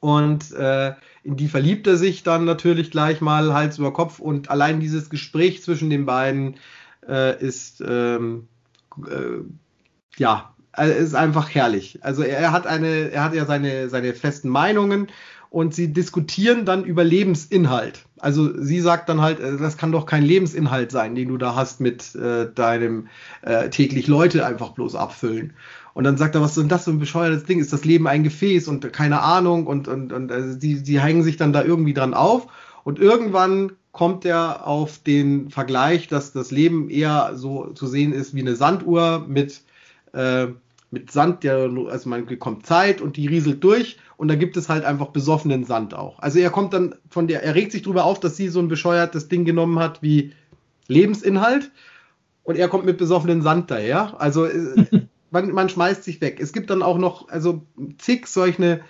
Und äh, in die verliebt er sich dann natürlich gleich mal Hals über Kopf. Und allein dieses Gespräch zwischen den beiden äh, ist ähm, äh, ja also ist einfach herrlich. Also er hat eine, er hat ja seine, seine festen Meinungen und sie diskutieren dann über Lebensinhalt. Also sie sagt dann halt, äh, das kann doch kein Lebensinhalt sein, den du da hast mit äh, deinem äh, täglich Leute einfach bloß abfüllen. Und dann sagt er, was ist denn das für ein bescheuertes Ding? Ist das Leben ein Gefäß und keine Ahnung und und und also die die hängen sich dann da irgendwie dran auf und irgendwann kommt er auf den Vergleich, dass das Leben eher so zu sehen ist wie eine Sanduhr mit äh, mit Sand, der, also man bekommt Zeit und die rieselt durch und da gibt es halt einfach besoffenen Sand auch. Also er kommt dann von der, er regt sich drüber auf, dass sie so ein bescheuertes Ding genommen hat wie Lebensinhalt und er kommt mit besoffenen Sand daher. Also äh, man, man schmeißt sich weg. Es gibt dann auch noch, also zig solche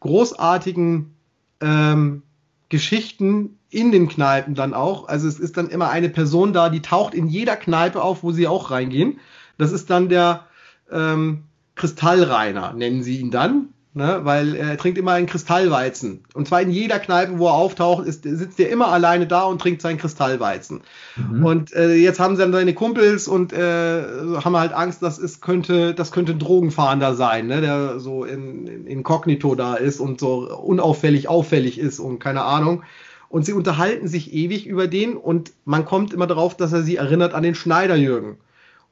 großartigen ähm, Geschichten in den Kneipen dann auch. Also es ist dann immer eine Person da, die taucht in jeder Kneipe auf, wo sie auch reingehen. Das ist dann der ähm, Kristallreiner, nennen sie ihn dann. Ne, weil er trinkt immer einen Kristallweizen. Und zwar in jeder Kneipe, wo er auftaucht, ist, sitzt er immer alleine da und trinkt seinen Kristallweizen. Mhm. Und äh, jetzt haben sie dann seine Kumpels und äh, haben halt Angst, dass es könnte, das könnte ein Drogenfahnder sein, ne, der so in, in inkognito da ist und so unauffällig auffällig ist und keine Ahnung. Und sie unterhalten sich ewig über den und man kommt immer darauf, dass er sie erinnert an den Schneiderjürgen.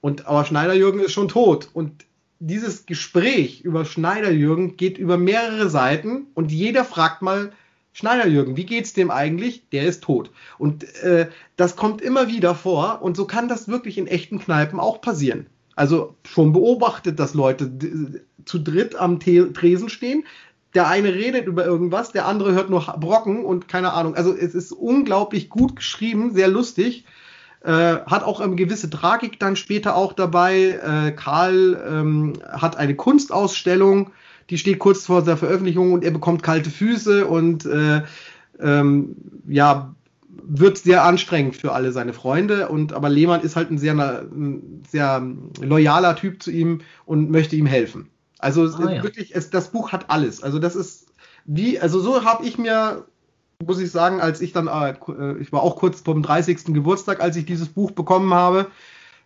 Und aber Schneiderjürgen ist schon tot. Und dieses Gespräch über Schneiderjürgen geht über mehrere Seiten und jeder fragt mal, Schneiderjürgen, wie geht's dem eigentlich? Der ist tot. Und äh, das kommt immer wieder vor und so kann das wirklich in echten Kneipen auch passieren. Also schon beobachtet, dass Leute zu dritt am Tresen stehen. Der eine redet über irgendwas, der andere hört nur Brocken und keine Ahnung. Also es ist unglaublich gut geschrieben, sehr lustig. Äh, hat auch eine gewisse Tragik dann später auch dabei. Äh, Karl ähm, hat eine Kunstausstellung, die steht kurz vor der Veröffentlichung und er bekommt kalte Füße und äh, ähm, ja, wird sehr anstrengend für alle seine Freunde. Und aber Lehmann ist halt ein sehr, ein sehr loyaler Typ zu ihm und möchte ihm helfen. Also ah, ja. wirklich, es, das Buch hat alles. Also das ist wie, also so habe ich mir muss ich sagen, als ich dann, äh, ich war auch kurz vom 30. Geburtstag, als ich dieses Buch bekommen habe.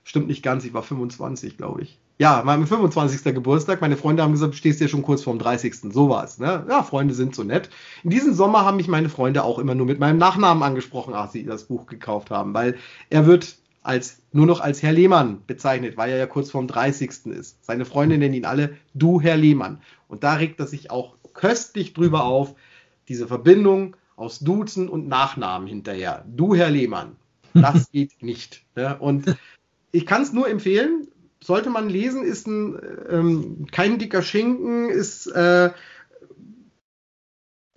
Stimmt nicht ganz, ich war 25, glaube ich. Ja, mein 25. Geburtstag. Meine Freunde haben gesagt, du stehst ja schon kurz vorm 30. So war es. Ne? Ja, Freunde sind so nett. In diesem Sommer haben mich meine Freunde auch immer nur mit meinem Nachnamen angesprochen, als sie das Buch gekauft haben, weil er wird als, nur noch als Herr Lehmann bezeichnet, weil er ja kurz vorm 30. ist. Seine Freunde nennen ihn alle du Herr Lehmann. Und da regt er sich auch köstlich drüber auf, diese Verbindung aus Duzen und Nachnamen hinterher. Du Herr Lehmann. Das geht nicht. Ne? Und ich kann es nur empfehlen, sollte man lesen, ist ein ähm, kein dicker Schinken, ist äh,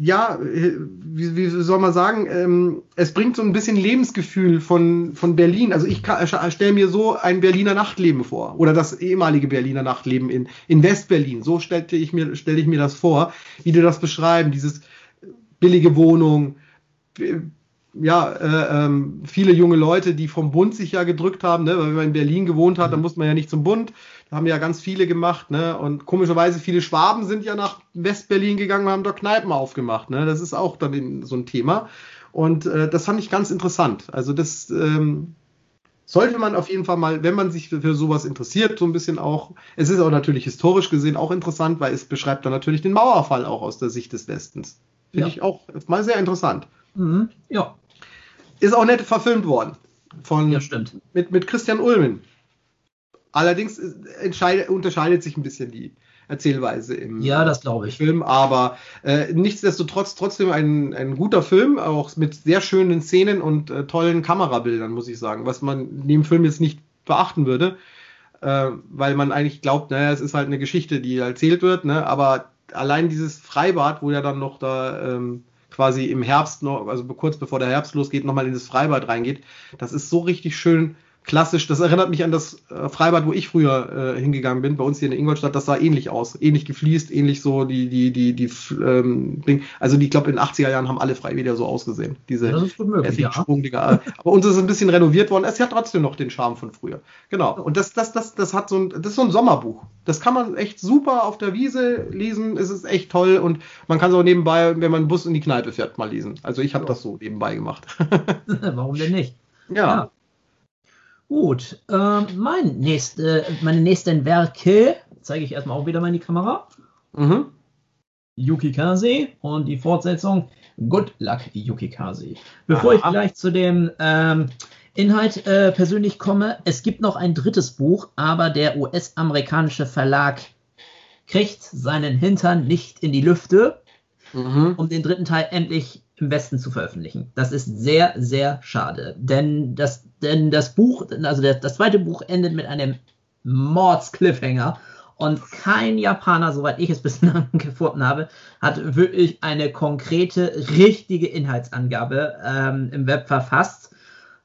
ja, wie, wie soll man sagen, ähm, es bringt so ein bisschen Lebensgefühl von, von Berlin. Also ich stelle mir so ein Berliner Nachtleben vor oder das ehemalige Berliner Nachtleben in, in Westberlin. So stellte ich mir, stelle ich mir das vor, wie du das beschreiben, dieses billige Wohnung, ja, äh, ähm, viele junge Leute, die vom Bund sich ja gedrückt haben, ne? weil wenn man in Berlin gewohnt hat, dann mhm. muss man ja nicht zum Bund. Da haben ja ganz viele gemacht, ne? Und komischerweise viele Schwaben sind ja nach Westberlin gegangen und haben dort Kneipen aufgemacht, ne? Das ist auch dann so ein Thema. Und äh, das fand ich ganz interessant. Also das ähm, sollte man auf jeden Fall mal, wenn man sich für, für sowas interessiert, so ein bisschen auch. Es ist auch natürlich historisch gesehen auch interessant, weil es beschreibt dann natürlich den Mauerfall auch aus der Sicht des Westens. Finde ja. ich auch mal sehr interessant. Mhm. Ja, ist auch nett verfilmt worden. Von, ja, stimmt. Mit, mit Christian Ulmen. Allerdings unterscheidet sich ein bisschen die Erzählweise im ja, das glaube ich. Film, aber äh, nichtsdestotrotz trotzdem ein, ein guter Film, auch mit sehr schönen Szenen und äh, tollen Kamerabildern, muss ich sagen, was man in dem Film jetzt nicht beachten würde, äh, weil man eigentlich glaubt, naja, es ist halt eine Geschichte, die erzählt wird, ne? aber allein dieses Freibad, wo ja dann noch da ähm, quasi im Herbst noch, also kurz bevor der Herbst losgeht, nochmal in das Freibad reingeht. Das ist so richtig schön klassisch. Das erinnert mich an das äh, Freibad, wo ich früher äh, hingegangen bin, bei uns hier in Ingolstadt. Das sah ähnlich aus, ähnlich gefliest, ähnlich so die die die die ähm, Ding. Also die, ich glaube in den 80er Jahren haben alle Freibäder so ausgesehen. Diese ja, möglich, ja. Aber uns ist ein bisschen renoviert worden. Es hat trotzdem noch den Charme von früher. Genau. Und das das das das hat so ein das ist so ein Sommerbuch. Das kann man echt super auf der Wiese lesen. Es ist echt toll und man kann es auch nebenbei, wenn man einen Bus in die Kneipe fährt, mal lesen. Also ich habe ja. das so nebenbei gemacht. Warum denn nicht? ja. ja. Gut, äh, mein nächste, meine nächsten Werke zeige ich erstmal auch wieder mal in die Kamera. Mhm. Yuki Kase und die Fortsetzung Good Luck Yuki Kase. Bevor Aha. ich gleich zu dem ähm, Inhalt äh, persönlich komme, es gibt noch ein drittes Buch, aber der US-amerikanische Verlag kriegt seinen Hintern nicht in die Lüfte, mhm. um den dritten Teil endlich im Westen zu veröffentlichen. Das ist sehr, sehr schade. Denn das, denn das Buch, also der, das zweite Buch endet mit einem Mords-Cliffhanger. Und kein Japaner, soweit ich es bislang gefunden habe, hat wirklich eine konkrete, richtige Inhaltsangabe ähm, im Web verfasst.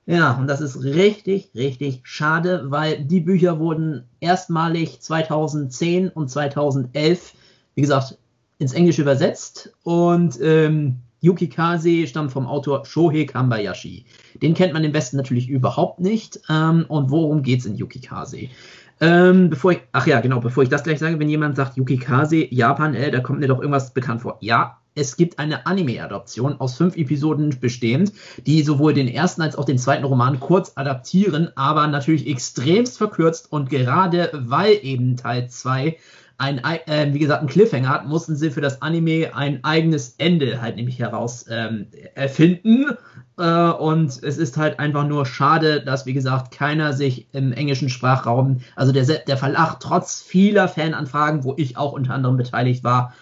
Ja, und das ist richtig, richtig schade, weil die Bücher wurden erstmalig 2010 und 2011, wie gesagt, ins Englische übersetzt und ähm, Yuki Kase stammt vom Autor Shohei Kambayashi. Den kennt man im Westen natürlich überhaupt nicht. Ähm, und worum geht es in Yuki Kase? Ähm, bevor ich, ach ja, genau, bevor ich das gleich sage, wenn jemand sagt Yuki Kase, Japan, äh, da kommt mir doch irgendwas bekannt vor. Ja, es gibt eine Anime-Adaption aus fünf Episoden bestehend, die sowohl den ersten als auch den zweiten Roman kurz adaptieren, aber natürlich extremst verkürzt und gerade weil eben Teil 2 ein, äh, wie gesagt, ein Cliffhanger hat, mussten sie für das Anime ein eigenes Ende halt nämlich heraus ähm, erfinden. Äh, und es ist halt einfach nur schade, dass, wie gesagt, keiner sich im englischen Sprachraum, also der, der Verlag trotz vieler Fananfragen, wo ich auch unter anderem beteiligt war,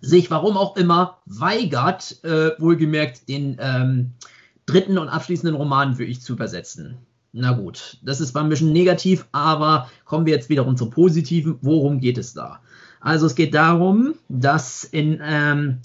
sich warum auch immer weigert, äh, wohlgemerkt den ähm, dritten und abschließenden Roman für ich zu übersetzen. Na gut, das ist ein bisschen negativ, aber kommen wir jetzt wiederum zum Positiven. Worum geht es da? Also es geht darum, dass in ähm,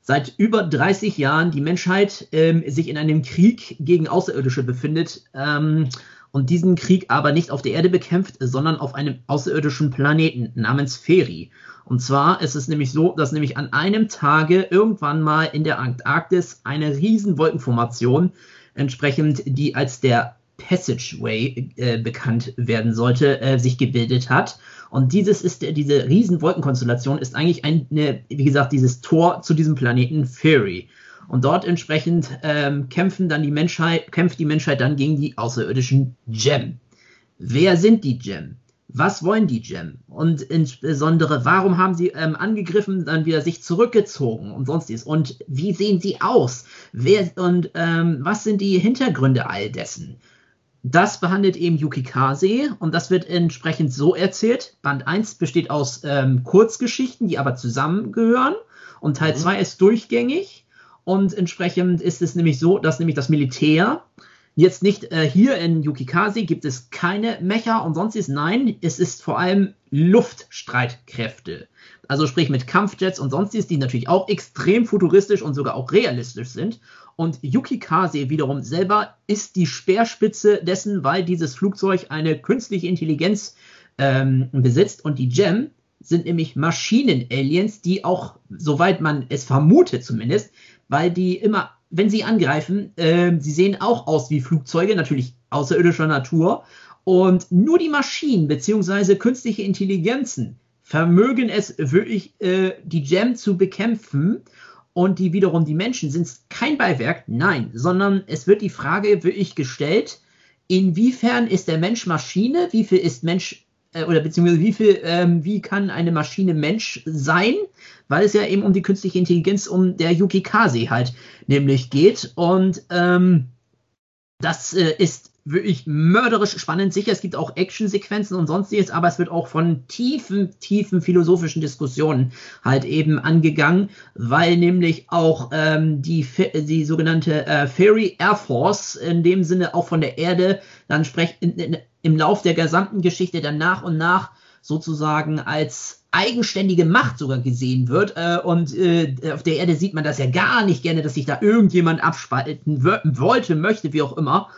seit über 30 Jahren die Menschheit ähm, sich in einem Krieg gegen Außerirdische befindet ähm, und diesen Krieg aber nicht auf der Erde bekämpft, sondern auf einem außerirdischen Planeten namens Feri. Und zwar ist es nämlich so, dass nämlich an einem Tage irgendwann mal in der Antarktis eine riesen Wolkenformation entsprechend die als der Passageway äh, bekannt werden sollte, äh, sich gebildet hat. Und dieses ist, diese riesen Wolkenkonstellation ist eigentlich eine, wie gesagt, dieses Tor zu diesem Planeten Fairy. Und dort entsprechend ähm, kämpfen dann die Menschheit, kämpft die Menschheit dann gegen die außerirdischen Gem. Wer sind die Gem? Was wollen die Gem? Und insbesondere, warum haben sie ähm, angegriffen, dann wieder sich zurückgezogen und sonstiges? Und wie sehen sie aus? Wer und ähm, was sind die Hintergründe all dessen? Das behandelt eben Yukikase und das wird entsprechend so erzählt. Band 1 besteht aus ähm, Kurzgeschichten, die aber zusammengehören und Teil 2 mhm. ist durchgängig und entsprechend ist es nämlich so, dass nämlich das Militär jetzt nicht äh, hier in Yukikase gibt es keine Mecha und sonstiges. Nein, es ist vor allem Luftstreitkräfte. Also sprich mit Kampfjets und sonstiges, die natürlich auch extrem futuristisch und sogar auch realistisch sind. Und Yuki Kase wiederum selber ist die Speerspitze dessen, weil dieses Flugzeug eine künstliche Intelligenz ähm, besitzt. Und die Gem sind nämlich Maschinen-Aliens, die auch, soweit man es vermutet zumindest, weil die immer, wenn sie angreifen, äh, sie sehen auch aus wie Flugzeuge, natürlich außerirdischer Natur. Und nur die Maschinen beziehungsweise künstliche Intelligenzen vermögen es wirklich, äh, die Gem zu bekämpfen. Und die wiederum die Menschen sind kein Beiwerk, nein, sondern es wird die Frage wirklich gestellt, inwiefern ist der Mensch Maschine, wie viel ist Mensch äh, oder beziehungsweise wie viel, ähm, wie kann eine Maschine Mensch sein, weil es ja eben um die künstliche Intelligenz um der Yuki Kase halt nämlich geht. Und ähm, das äh, ist wirklich mörderisch spannend. Sicher, es gibt auch Actionsequenzen und sonstiges, aber es wird auch von tiefen, tiefen philosophischen Diskussionen halt eben angegangen, weil nämlich auch ähm, die, die sogenannte äh, Fairy Air Force in dem Sinne auch von der Erde dann in, im Lauf der gesamten Geschichte dann nach und nach sozusagen als eigenständige Macht sogar gesehen wird. Äh, und äh, auf der Erde sieht man das ja gar nicht gerne, dass sich da irgendjemand abspalten wollte, möchte, wie auch immer.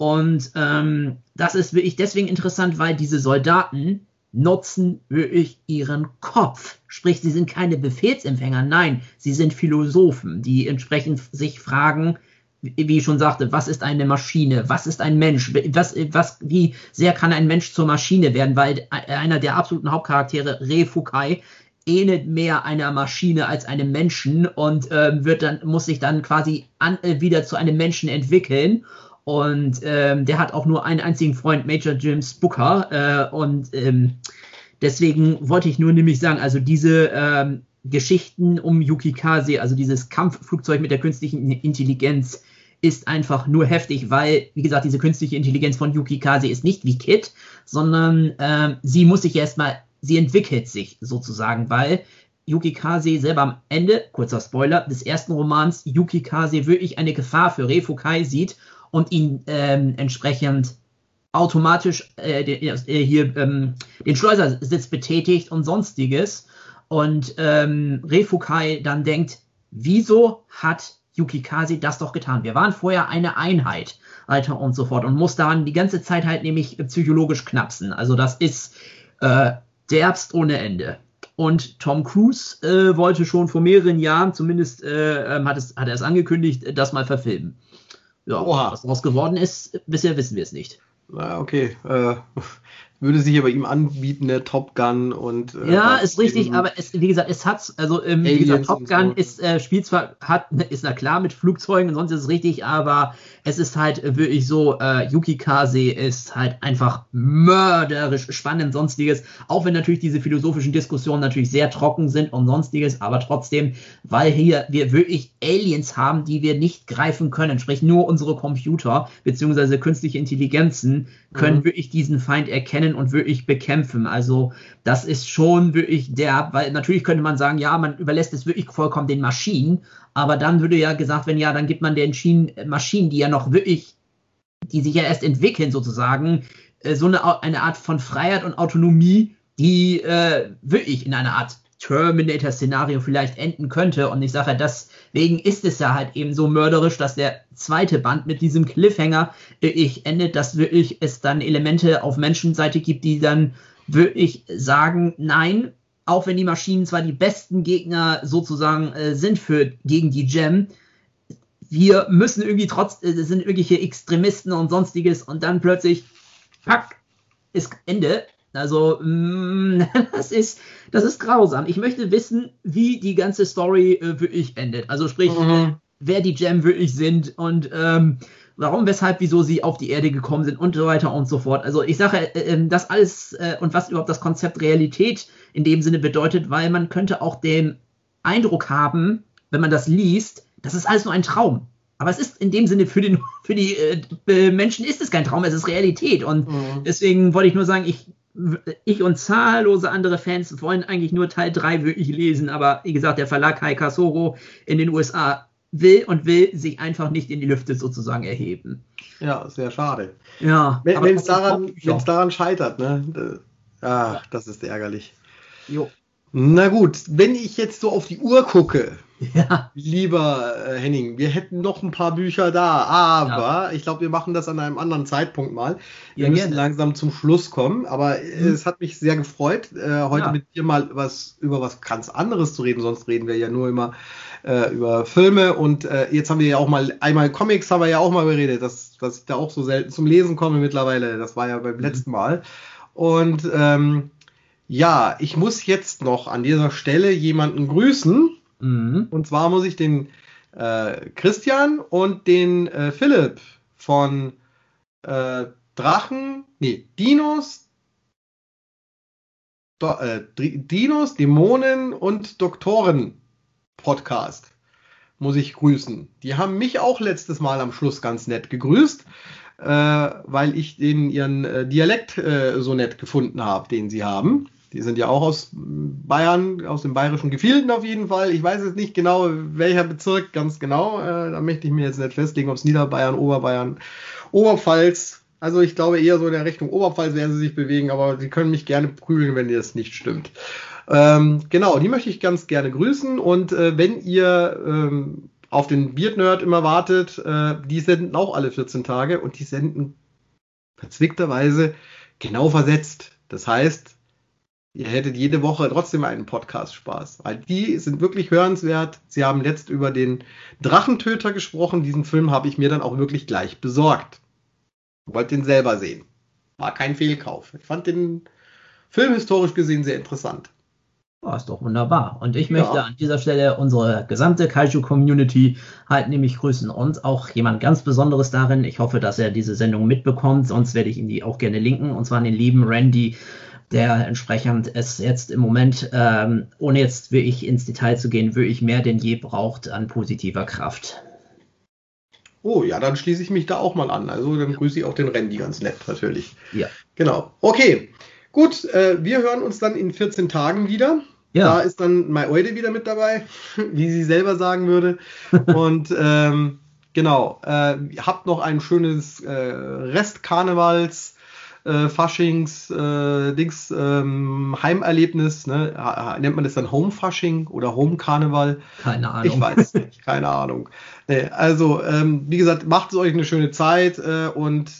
Und ähm, das ist wirklich deswegen interessant, weil diese Soldaten nutzen wirklich ihren Kopf. Sprich, sie sind keine Befehlsempfänger, nein, sie sind Philosophen, die entsprechend sich fragen, wie ich schon sagte, was ist eine Maschine? Was ist ein Mensch? Was, was, wie sehr kann ein Mensch zur Maschine werden? Weil einer der absoluten Hauptcharaktere, Re Fukai, ähnelt mehr einer Maschine als einem Menschen und ähm, wird dann, muss sich dann quasi an, äh, wieder zu einem Menschen entwickeln. Und ähm, der hat auch nur einen einzigen Freund, Major James Booker. Äh, und ähm, deswegen wollte ich nur nämlich sagen, also diese ähm, Geschichten um Yukikase, also dieses Kampfflugzeug mit der künstlichen Intelligenz, ist einfach nur heftig, weil, wie gesagt, diese künstliche Intelligenz von Yukikase ist nicht wie Kit, sondern äh, sie muss sich erstmal, sie entwickelt sich sozusagen, weil Yukikase selber am Ende, kurzer Spoiler, des ersten Romans, Yukikase wirklich eine Gefahr für Refukai sieht und ihn ähm, entsprechend automatisch äh, äh, hier ähm, den Schleusersitz betätigt und sonstiges. Und ähm, Refukai dann denkt, wieso hat Yukikaze das doch getan? Wir waren vorher eine Einheit, Alter und so fort. Und muss dann die ganze Zeit halt nämlich psychologisch knapsen. Also das ist äh, derbst ohne Ende. Und Tom Cruise äh, wollte schon vor mehreren Jahren, zumindest äh, ähm, hat, es, hat er es angekündigt, das mal verfilmen. Ja, Oha. was daraus geworden ist, bisher wissen wir es nicht. Na, okay. Äh, würde sich ja bei ihm anbieten, der Top Gun und äh, ja, ist richtig, aber es, wie gesagt, es hat also ähm, wie gesagt, Top Gun so. ist äh, spielt zwar hat ist na klar mit Flugzeugen und sonst ist es richtig, aber es ist halt wirklich so, äh, Yuki Kase ist halt einfach mörderisch spannend, sonstiges, auch wenn natürlich diese philosophischen Diskussionen natürlich sehr trocken sind und sonstiges, aber trotzdem, weil hier wir wirklich Aliens haben, die wir nicht greifen können, sprich nur unsere Computer beziehungsweise künstliche Intelligenzen können mhm. wirklich diesen Feind erkennen und wirklich bekämpfen. Also das ist schon wirklich der, weil natürlich könnte man sagen, ja, man überlässt es wirklich vollkommen den Maschinen, aber dann würde ja gesagt werden, ja, dann gibt man den Schienen, Maschinen, die ja noch wirklich, die sich ja erst entwickeln sozusagen, äh, so eine, eine Art von Freiheit und Autonomie, die äh, wirklich in einer Art Terminator-Szenario vielleicht enden könnte. Und ich sage, deswegen ist es ja halt eben so mörderisch, dass der zweite Band mit diesem Cliffhanger ich endet, dass wirklich es dann Elemente auf Menschenseite gibt, die dann wirklich sagen, nein, auch wenn die Maschinen zwar die besten Gegner sozusagen äh, sind für gegen die Gem, wir müssen irgendwie trotz, äh, sind irgendwelche Extremisten und sonstiges und dann plötzlich, pack, ist Ende. Also, mh, mm, das ist, das ist grausam. Ich möchte wissen, wie die ganze Story äh, wirklich endet. Also sprich, mhm. wer die Gem wirklich sind und ähm, warum, weshalb, wieso sie auf die Erde gekommen sind und so weiter und so fort. Also ich sage, äh, ähm, das alles äh, und was überhaupt das Konzept Realität in dem Sinne bedeutet, weil man könnte auch den Eindruck haben, wenn man das liest, das ist alles nur ein Traum. Aber es ist in dem Sinne für, den, für die äh, Menschen ist es kein Traum, es ist Realität. Und mhm. deswegen wollte ich nur sagen, ich, ich und zahllose andere Fans wollen eigentlich nur Teil 3 wirklich lesen. Aber wie gesagt, der Verlag Kai Kasoro in den USA will und will sich einfach nicht in die Lüfte sozusagen erheben. Ja, sehr schade. Ja. Wenn es daran, daran scheitert, ne? Ach, das ist ärgerlich. Jo. Na gut, wenn ich jetzt so auf die Uhr gucke, ja. lieber äh, Henning, wir hätten noch ein paar Bücher da, aber ja. ich glaube, wir machen das an einem anderen Zeitpunkt mal. Wir ja, müssen gerne. langsam zum Schluss kommen, aber mhm. es hat mich sehr gefreut, äh, heute mit dir mal was über was ganz anderes zu reden, sonst reden wir ja nur immer äh, über Filme und äh, jetzt haben wir ja auch mal einmal Comics haben wir ja auch mal geredet, dass, dass ich da auch so selten zum Lesen komme mittlerweile. Das war ja beim mhm. letzten Mal. Und ähm, ja, ich muss jetzt noch an dieser Stelle jemanden grüßen. Mhm. Und zwar muss ich den äh, Christian und den äh, Philipp von äh, Drachen, nee, Dinos, Do, äh, Dinos, Dämonen und Doktoren Podcast muss ich grüßen. Die haben mich auch letztes Mal am Schluss ganz nett gegrüßt äh, weil ich den ihren äh, Dialekt äh, so nett gefunden habe, den sie haben. Die sind ja auch aus Bayern, aus dem bayerischen Gefilden auf jeden Fall. Ich weiß jetzt nicht genau, welcher Bezirk ganz genau. Äh, da möchte ich mir jetzt nicht festlegen, ob es Niederbayern, Oberbayern, Oberpfalz. Also ich glaube eher so in der Richtung Oberpfalz werden sie sich bewegen, aber sie können mich gerne prügeln, wenn das nicht stimmt. Ähm, genau, die möchte ich ganz gerne grüßen und äh, wenn ihr ähm, auf den Beard Nerd immer wartet, äh, die senden auch alle 14 Tage und die senden verzwickterweise genau versetzt. Das heißt, ihr hättet jede Woche trotzdem einen Podcast-Spaß, weil die sind wirklich hörenswert. Sie haben letzt über den Drachentöter gesprochen. Diesen Film habe ich mir dann auch wirklich gleich besorgt. Wollte den selber sehen. War kein Fehlkauf. Ich fand den Film historisch gesehen sehr interessant. Oh, ist doch wunderbar. Und ich möchte ja. an dieser Stelle unsere gesamte Kaiju-Community halt nämlich grüßen und auch jemand ganz Besonderes darin. Ich hoffe, dass er diese Sendung mitbekommt, sonst werde ich ihn die auch gerne linken. Und zwar den lieben Randy, der entsprechend es jetzt im Moment, ähm, ohne jetzt wirklich ins Detail zu gehen, wirklich mehr denn je braucht an positiver Kraft. Oh ja, dann schließe ich mich da auch mal an. Also dann grüße ich auch den Randy ganz nett natürlich. Ja. Genau. Okay. Gut, äh, wir hören uns dann in 14 Tagen wieder. Ja. Da ist dann MyOide wieder mit dabei, wie sie selber sagen würde. Und ähm, genau, äh, habt noch ein schönes äh, Restkarnevals, äh, Faschings, äh, Dings, ähm, Heimerlebnis. Ne? Nennt man das dann Home-Fasching oder Home-Karneval? Keine Ahnung. Ich weiß nicht, keine Ahnung. Nee, also, ähm, wie gesagt, macht es euch eine schöne Zeit äh, und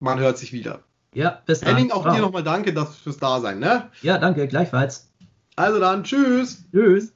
man hört sich wieder. Ja, bis dann. Henning, auch wow. dir nochmal danke dass, fürs Dasein. Ne? Ja, danke, gleichfalls. Also dann, tschüss. Tschüss.